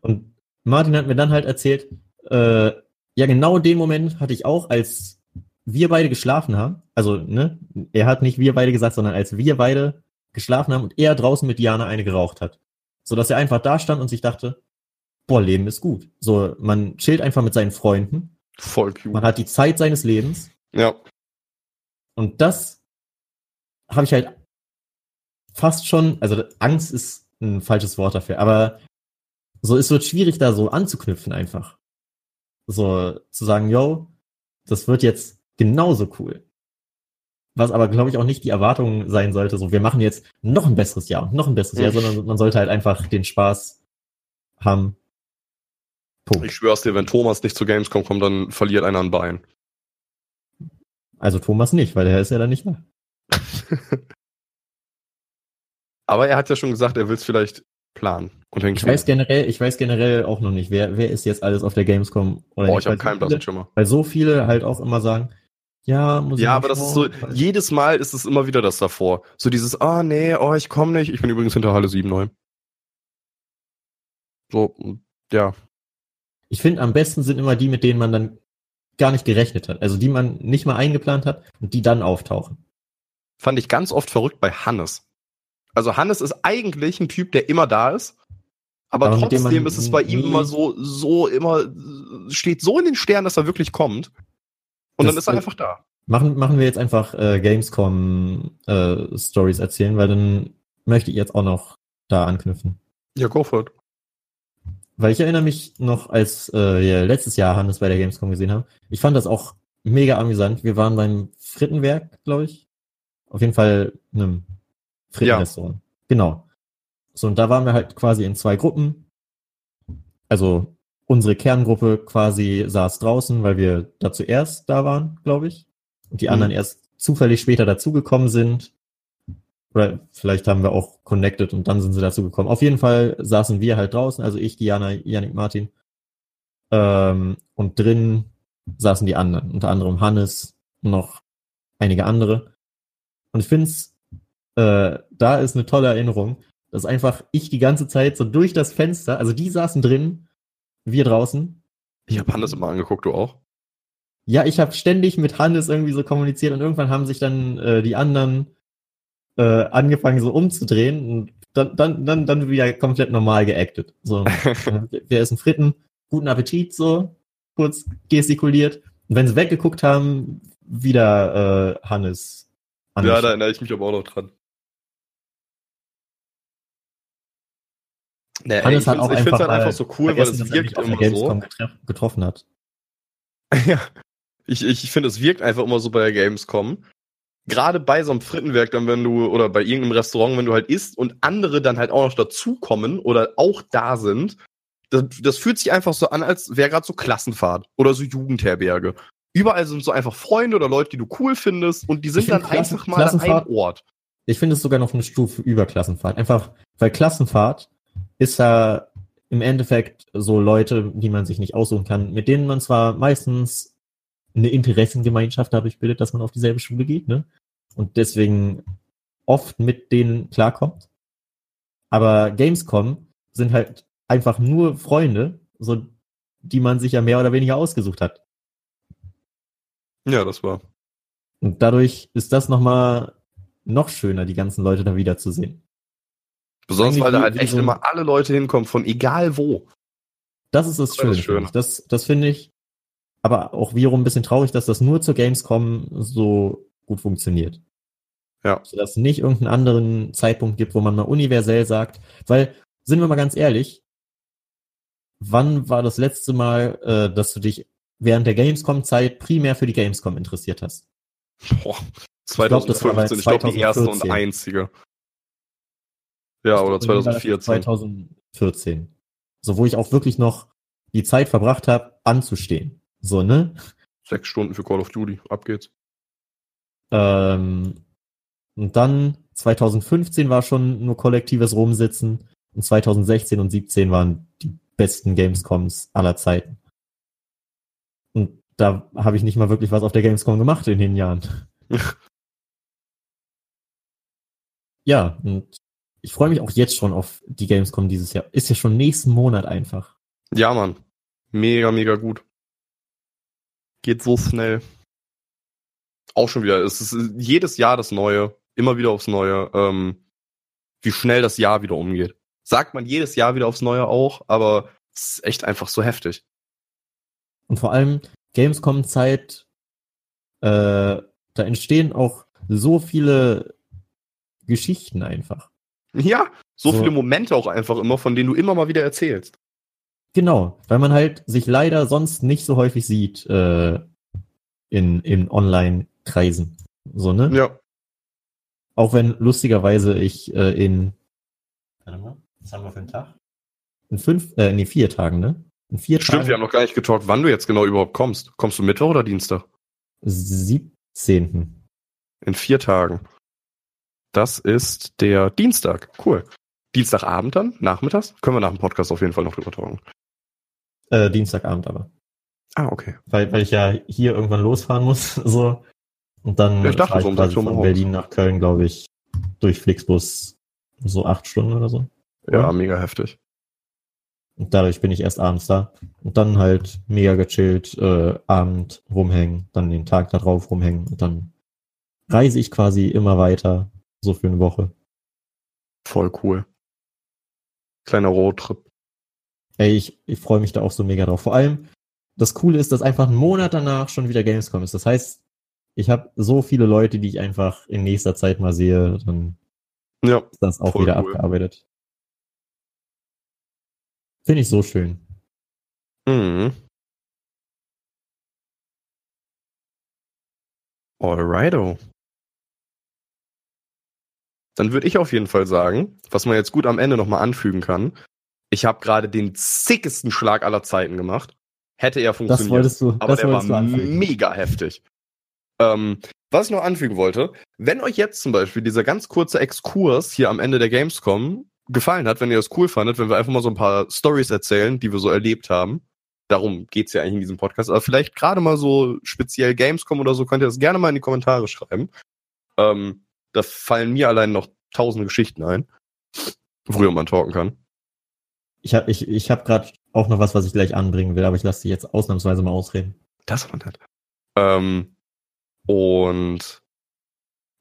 Und Martin hat mir dann halt erzählt, äh, ja, genau den Moment hatte ich auch, als wir beide geschlafen haben. Also, ne, er hat nicht wir beide gesagt, sondern als wir beide geschlafen haben und er draußen mit Diana eine geraucht hat. So dass er einfach da stand und sich dachte, boah, Leben ist gut. So, man chillt einfach mit seinen Freunden, Voll cute. man hat die Zeit seines Lebens Ja. und das habe ich halt fast schon, also Angst ist ein falsches Wort dafür, aber so, es wird schwierig, da so anzuknüpfen einfach. So zu sagen, yo, das wird jetzt genauso cool. Was aber, glaube ich, auch nicht die Erwartung sein sollte, so, wir machen jetzt noch ein besseres Jahr und noch ein besseres Jahr, sondern man sollte halt einfach den Spaß haben. Punkt. Ich schwör's dir, wenn Thomas nicht zu Gamescom kommt, dann verliert einer ein Bein. Also Thomas nicht, weil der ist ja dann nicht da. [LAUGHS] Aber er hat ja schon gesagt, er will's vielleicht planen. Und Ich weiß generell, ich weiß generell auch noch nicht, wer, wer ist jetzt alles auf der Gamescom oder Boah, nicht, ich habe keinen blassen Schimmer. Weil so viele halt auch immer sagen, ja, muss ich Ja, aber das ist so, jedes Mal ist es immer wieder das davor. So dieses, ah nee, oh, ich komme nicht. Ich bin übrigens hinter Halle 7 neu. So, ja. Ich finde, am besten sind immer die, mit denen man dann gar nicht gerechnet hat. Also die man nicht mal eingeplant hat und die dann auftauchen. Fand ich ganz oft verrückt bei Hannes. Also Hannes ist eigentlich ein Typ, der immer da ist. Aber, Aber trotzdem ist es bei ihm immer so, so immer, steht so in den Sternen, dass er wirklich kommt. Und Das- dann ist er einfach da. Machen, machen wir jetzt einfach äh, Gamescom äh, Stories erzählen, weil dann möchte ich jetzt auch noch da anknüpfen. Ja, go for it. Weil ich erinnere mich noch, als äh, wir letztes Jahr Hannes bei der Gamescom gesehen haben. Ich fand das auch mega amüsant. Wir waren beim Frittenwerk, glaube ich. Auf jeden Fall einem Frittenrestaurant. Genau. So, und da waren wir halt quasi in zwei Gruppen. Also unsere Kerngruppe quasi saß draußen, weil wir da zuerst da waren, glaube ich. Und die Mhm. anderen erst zufällig später dazugekommen sind. Oder vielleicht haben wir auch connected und dann sind sie dazu gekommen. Auf jeden Fall saßen wir halt draußen, also ich, Diana, Yannick, Martin. Ähm, und drin saßen die anderen, unter anderem Hannes und noch einige andere. Und ich finde es, äh, da ist eine tolle Erinnerung, dass einfach ich die ganze Zeit so durch das Fenster, also die saßen drin, wir draußen. Ich habe Hannes immer angeguckt, du auch. Ja, ich habe ständig mit Hannes irgendwie so kommuniziert und irgendwann haben sich dann äh, die anderen äh, angefangen so umzudrehen und dann, dann, dann, dann wieder komplett normal geactet. So, [LAUGHS] äh, wir essen Fritten, guten Appetit, so kurz gestikuliert. Und wenn sie weggeguckt haben, wieder äh, Hannes. Ja, angeschaut. da erinnere ich mich aber auch noch dran. Nee, Hannes ich hat auch ich find's einfach, halt einfach so cool, weil es er wirkt immer so. Getroffen hat. [LAUGHS] Ja, ich, ich finde, es wirkt einfach immer so bei der Gamescom. Gerade bei so einem Frittenwerk, dann wenn du, oder bei irgendeinem Restaurant, wenn du halt isst und andere dann halt auch noch dazukommen oder auch da sind, das, das fühlt sich einfach so an, als wäre gerade so Klassenfahrt oder so Jugendherberge. Überall sind so einfach Freunde oder Leute, die du cool findest und die sind dann Klassen, einfach mal an einem Ort. Ich finde es sogar noch eine Stufe über Klassenfahrt. Einfach, weil Klassenfahrt ist ja im Endeffekt so Leute, die man sich nicht aussuchen kann, mit denen man zwar meistens eine Interessengemeinschaft dadurch bildet, dass man auf dieselbe Schule geht, ne? Und deswegen oft mit denen klarkommt. Aber Gamescom sind halt einfach nur Freunde, so die man sich ja mehr oder weniger ausgesucht hat. Ja, das war. Und dadurch ist das nochmal noch schöner, die ganzen Leute da wiederzusehen. Besonders, weil da halt echt so immer alle Leute hinkommen, von egal wo. Das ist das Das Schöne. ist schön. Das, das finde ich aber auch wiederum ein bisschen traurig, dass das nur zur Gamescom so gut funktioniert. Ja. Dass es nicht irgendeinen anderen Zeitpunkt gibt, wo man mal universell sagt, weil, sind wir mal ganz ehrlich, wann war das letzte Mal, äh, dass du dich während der Gamescom-Zeit primär für die Gamescom interessiert hast? Boah, glaub, das war bei 2015, ich glaube, die erste und 2014. einzige. Ja, oder Ich glaube, 2014. 2014. So, wo ich auch wirklich noch die Zeit verbracht habe, anzustehen. So, ne? Sechs Stunden für Call of Duty. Ab geht's. Ähm, und dann 2015 war schon nur kollektives Rumsitzen und 2016 und 17 waren die besten Gamescoms aller Zeiten. Und da habe ich nicht mal wirklich was auf der Gamescom gemacht in den Jahren. [LAUGHS] ja, und ich freue mich auch jetzt schon auf die Gamescom dieses Jahr. Ist ja schon nächsten Monat einfach. Ja, Mann. Mega, mega gut. Geht so schnell. Auch schon wieder. Es ist jedes Jahr das Neue. Immer wieder aufs Neue. Ähm, wie schnell das Jahr wieder umgeht. Sagt man jedes Jahr wieder aufs Neue auch, aber es ist echt einfach so heftig. Und vor allem Gamescom-Zeit, äh, da entstehen auch so viele Geschichten einfach. Ja, so, So. viele Momente auch einfach immer, von denen du immer mal wieder erzählst. Genau, weil man halt sich leider sonst nicht so häufig sieht äh, in, in Online-Kreisen. So, ne? Ja. Auch wenn lustigerweise ich äh, in warte mal, was haben wir für einen Tag? In fünf, äh, nee, vier Tagen, ne? In vier Stimmt, Tagen. wir haben noch gar nicht getalkt, wann du jetzt genau überhaupt kommst. Kommst du Mittwoch oder Dienstag? 17. In vier Tagen. Das ist der Dienstag. Cool. Dienstagabend dann? Nachmittags? Können wir nach dem Podcast auf jeden Fall noch drüber talken. Äh, Dienstagabend aber. Ah, okay. Weil, weil ich ja hier irgendwann losfahren muss, [LAUGHS] so. Und dann Ja, ich dachte, so quasi von. Berlin nach Köln, glaube ich, durch Flixbus so acht Stunden oder so. Ja, Ja. mega heftig. Und dadurch bin ich erst abends da. Und dann halt mega gechillt, äh, Abend rumhängen, dann den Tag da drauf rumhängen und dann reise ich quasi immer weiter, so für eine Woche. Voll cool. Kleiner Roadtrip. Ey, ich, ich freue mich da auch so mega drauf. Vor allem, das Coole ist, dass einfach einen Monat danach schon wieder Gamescom ist. Das heißt, ich habe so viele Leute, die ich einfach in nächster Zeit mal sehe, dann Ja, ist das auch wieder cool. abgearbeitet. Finde ich so schön. Mhm. Alrighto. Dann würde ich auf jeden Fall sagen, was man jetzt gut am Ende nochmal anfügen kann. Ich habe gerade den zickesten Schlag aller Zeiten gemacht. Hätte er Das funktioniert. wolltest du, aber das der war mega heftig. Ähm, was ich noch anfügen wollte, wenn euch jetzt zum Beispiel dieser ganz kurze Exkurs hier am Ende der Gamescom gefallen hat, wenn ihr das cool fandet, wenn wir einfach mal so ein paar Stories erzählen, die wir so erlebt haben, darum geht's ja eigentlich in diesem Podcast, aber vielleicht gerade mal so speziell Gamescom oder so, könnt ihr das gerne mal in die Kommentare schreiben. Ähm, da fallen mir allein noch tausende Geschichten ein, worüber man talken kann. Ich habe ich, ich hab gerade auch noch was, was ich gleich anbringen will, aber ich lasse dich jetzt ausnahmsweise mal ausreden. Das war nett. Ähm, und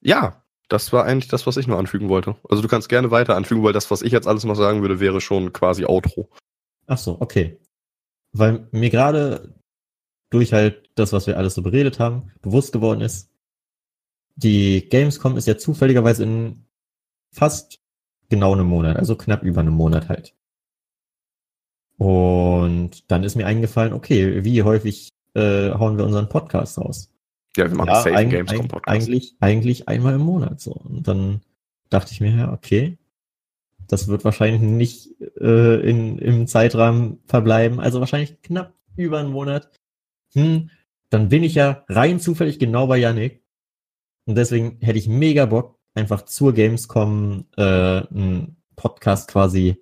ja, das war eigentlich das, was ich noch anfügen wollte. Also du kannst gerne weiter anfügen, weil das, was ich jetzt alles noch sagen würde, wäre schon quasi Outro. Ach so, okay. Weil mir gerade durch halt das, was wir alles so beredet haben, bewusst geworden ist, die Gamescom ist ja zufälligerweise in fast genau einem Monat, also knapp über einem Monat halt. Und dann ist mir eingefallen, okay, wie häufig äh, hauen wir unseren Podcast raus? Ja, wir machen Ja, Safe Gamescom Podcast. Eigentlich, eigentlich einmal im Monat so. Und dann dachte ich mir, ja, okay, das wird wahrscheinlich nicht äh, in, im Zeitrahmen verbleiben, also wahrscheinlich knapp über einen Monat. Hm, dann bin ich ja rein zufällig genau bei Yannick. Und deswegen hätte ich mega Bock, einfach zur Gamescom äh, einen Podcast quasi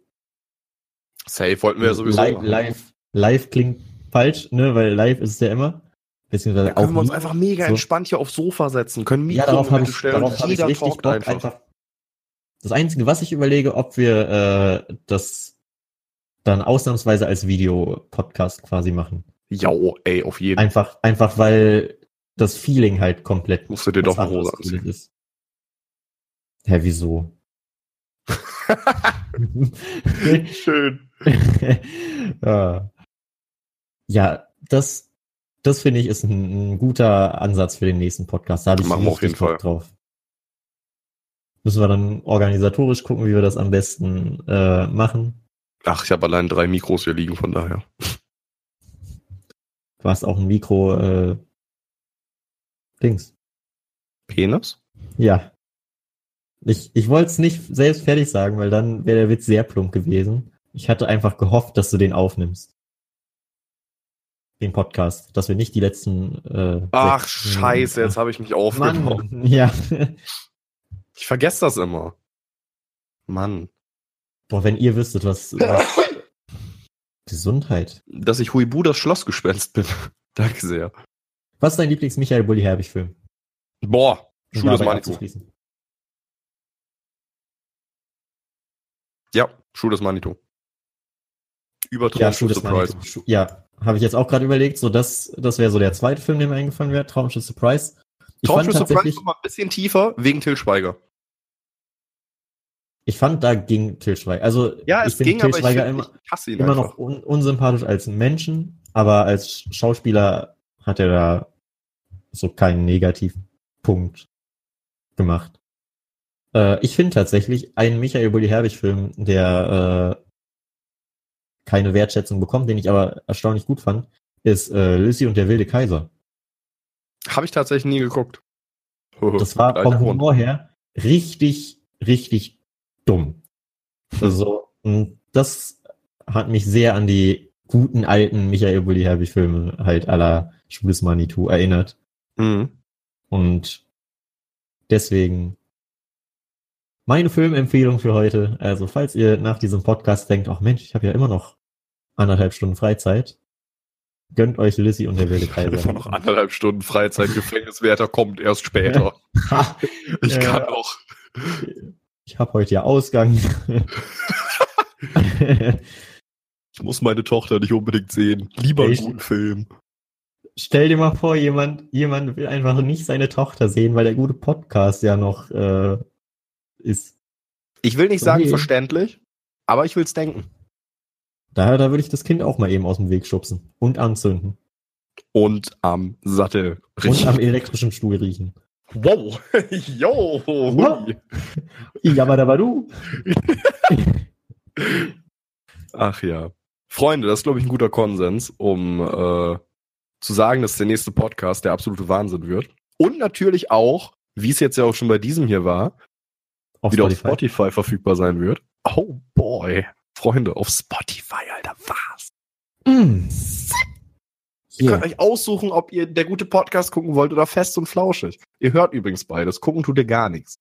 Safe wollten wir ja sowieso. live, machen. live, live klingt falsch, ne, weil live ist es ja immer. Beziehungsweise Da können wir uns einfach mega so. entspannt hier aufs Sofa setzen, können Ja, Mikro darauf habe ich, stellen darauf hab ich richtig Bock einfach. einfach. Das Einzige, was ich überlege, ob wir äh, das dann ausnahmsweise als Video-Podcast quasi machen. Ja, ey, auf jeden. Einfach, einfach weil das Feeling halt komplett Musst du dir doch anderes anziehen. ist. Hä, wieso? [LAUGHS] Schön. [LAUGHS] ja. das, das finde ich ist ein, ein guter Ansatz für den nächsten Podcast. Da habe ich Machen wir auf jeden Bock drauf. Müssen wir dann organisatorisch gucken, wie wir das am besten äh, machen. Ach, ich habe allein drei Mikros hier liegen, von daher. Du hast auch ein Mikro, äh, Dings. Penis? Ja. Ich, ich wollte es nicht selbst fertig sagen, weil dann wäre der Witz sehr plump gewesen. Ich hatte einfach gehofft, dass du den aufnimmst. Den Podcast, dass wir nicht die letzten. Äh, Ach, 16 scheiße, jetzt habe ich mich aufgenommen. Mann, ja. [LAUGHS] Ich vergesse das immer. Mann. Boah, wenn ihr wüsstet, was, was [COUGHS] Gesundheit. Dass ich Huibu das Schlossgespenst bin. [LAUGHS] Danke sehr. Was ist dein Lieblings-Michael Bulli Herbig-Film? Boah, dabei Manitou. abzuschließen. Ja, Schule des Manitou. Über Ja, Schuh Surprise. Manitou. Schuh- Ja, habe ich jetzt auch gerade überlegt. So, das, das wäre so der zweite Film, der mir eingefallen wäre. Traumschiff Surprise. Ich fand Traumschiff Surprise mal ein bisschen tiefer, wegen Till Schweiger. ich fand, da ging Til Schweiger. Also, Ja, ich es finde ging, Til aber ich, Schweiger find, immer, immer noch un unsympathisch als Menschen, aber als Schauspieler hat er da so keinen Negativpunkt gemacht. Äh, ich finde tatsächlich einen Michael Bulli Herbig-Film, der äh, keine Wertschätzung bekommt, den ich aber erstaunlich gut fand, ist äh, Lissy und der wilde Kaiser. Habe ich tatsächlich nie geguckt. [LAUGHS] Das war vom. Humor her richtig, richtig dumm. Also, das hat mich sehr an die guten alten Michael Bulli Herbig Filme halt aller Schwules Manitou erinnert. Mhm. Und deswegen meine Filmempfehlung für heute. Also, falls ihr nach diesem Podcast denkt, ach Mensch, ich habe ja immer noch anderthalb Stunden Freizeit, gönnt euch Lissy und der wilde Kaiser. noch anderthalb Stunden Freizeit. Gefängniswärter kommt erst später. [LAUGHS] Ich kann auch. ich habe heute ja Ausgang. [LAUGHS] Ich muss meine Tochter nicht unbedingt sehen. Lieber einen Echt? guten Film. Stell dir mal vor, jemand, jemand will einfach nicht seine Tochter sehen, weil der gute Podcast ja noch äh, ist. Ich will nicht sagen Okay. verständlich, aber ich will's denken. Da, da würde ich das Kind auch mal eben aus dem Weg schubsen und anzünden. Und am Sattel. Und am elektrischen Stuhl riechen. Wow. [LAUGHS] Yo. Ja, aber da war du. [LAUGHS] Ach ja. Freunde, das ist, glaube ich, ein guter Konsens, um äh, zu sagen, dass der nächste Podcast der absolute Wahnsinn wird. Und natürlich auch, wie es jetzt ja auch schon bei diesem hier war, Auf wieder Spotify. auf Spotify verfügbar sein wird. Oh boy. Freunde, auf Spotify, Alter, was? Mm. Ihr Yeah. könnt euch aussuchen, ob ihr der gute Podcast gucken wollt oder fest und flauschig. Ihr hört übrigens beides. Gucken tut ihr gar nichts.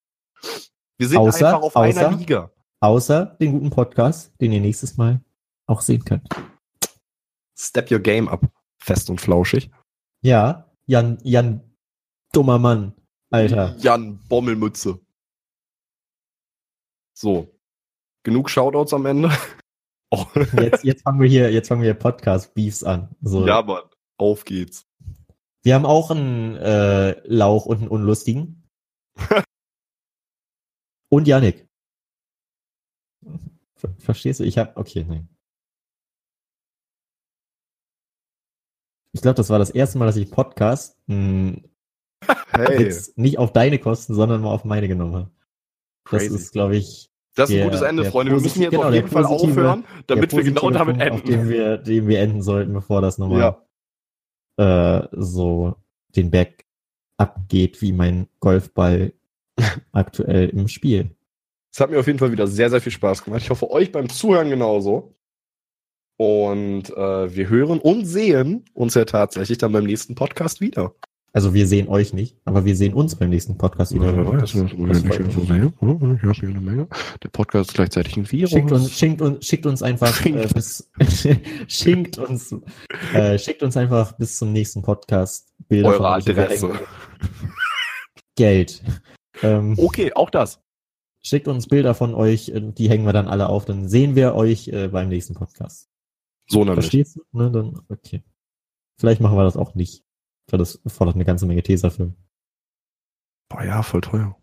Wir sind Außer- einfach auf einer außer- Liga. Außer den guten Podcast, den ihr nächstes Mal auch sehen könnt. Step your game up. Fest und flauschig. Ja, Jan, Jan, dummer Mann, Alter. Jan Bommelmütze. So. Genug Shoutouts am Ende. [LAUGHS] Oh. Jetzt, jetzt fangen wir hier, jetzt fangen wir hier Podcast-Beefs an. So. Ja, Mann. Auf geht's. Wir haben auch einen äh, Lauch und einen Unlustigen. [LAUGHS] und Yannick. Ver verstehst du? Ich hab. Okay, nein. Ich glaube, das war das erste Mal, dass ich Podcast mh, Hey. jetzt nicht auf deine Kosten, sondern mal auf meine genommen habe. Das Crazy. ist, glaube ich, Das ist ein der- gutes Ende, Freunde. Wir müssen jetzt genau, auf jeden Fall aufhören, damit wir genau damit Punkt, Auf enden. dem wir, dem wir enden sollten, bevor das nochmal äh, so den Berg abgeht, wie mein Golfball [LAUGHS] aktuell im Spiel. Es hat mir auf jeden Fall wieder sehr, sehr viel Spaß gemacht. Ich hoffe, euch beim Zuhören genauso. Und äh, wir hören und sehen uns ja tatsächlich dann beim nächsten Podcast wieder. Also wir sehen euch nicht, aber wir sehen uns beim nächsten Podcast wieder. Ja, das, das, das, Das Ich eine Menge. Der Podcast ist gleichzeitig ein Virus. Schickt uns, schickt uns, schickt uns einfach Schickt. äh, bis, [LAUGHS] schickt uns, äh, schickt uns einfach bis zum nächsten Podcast Bilder Eure von Adresse. Geld. Ähm, Okay, auch das. Schickt uns Bilder von euch, äh, die hängen wir dann alle auf, dann sehen wir euch äh, beim nächsten Podcast. So nämlich. Verstehst du? Ne, dann, okay. Vielleicht machen wir das auch nicht. Weil das fordert eine ganze Menge Tesafilm. Boah, ja, voll teuer.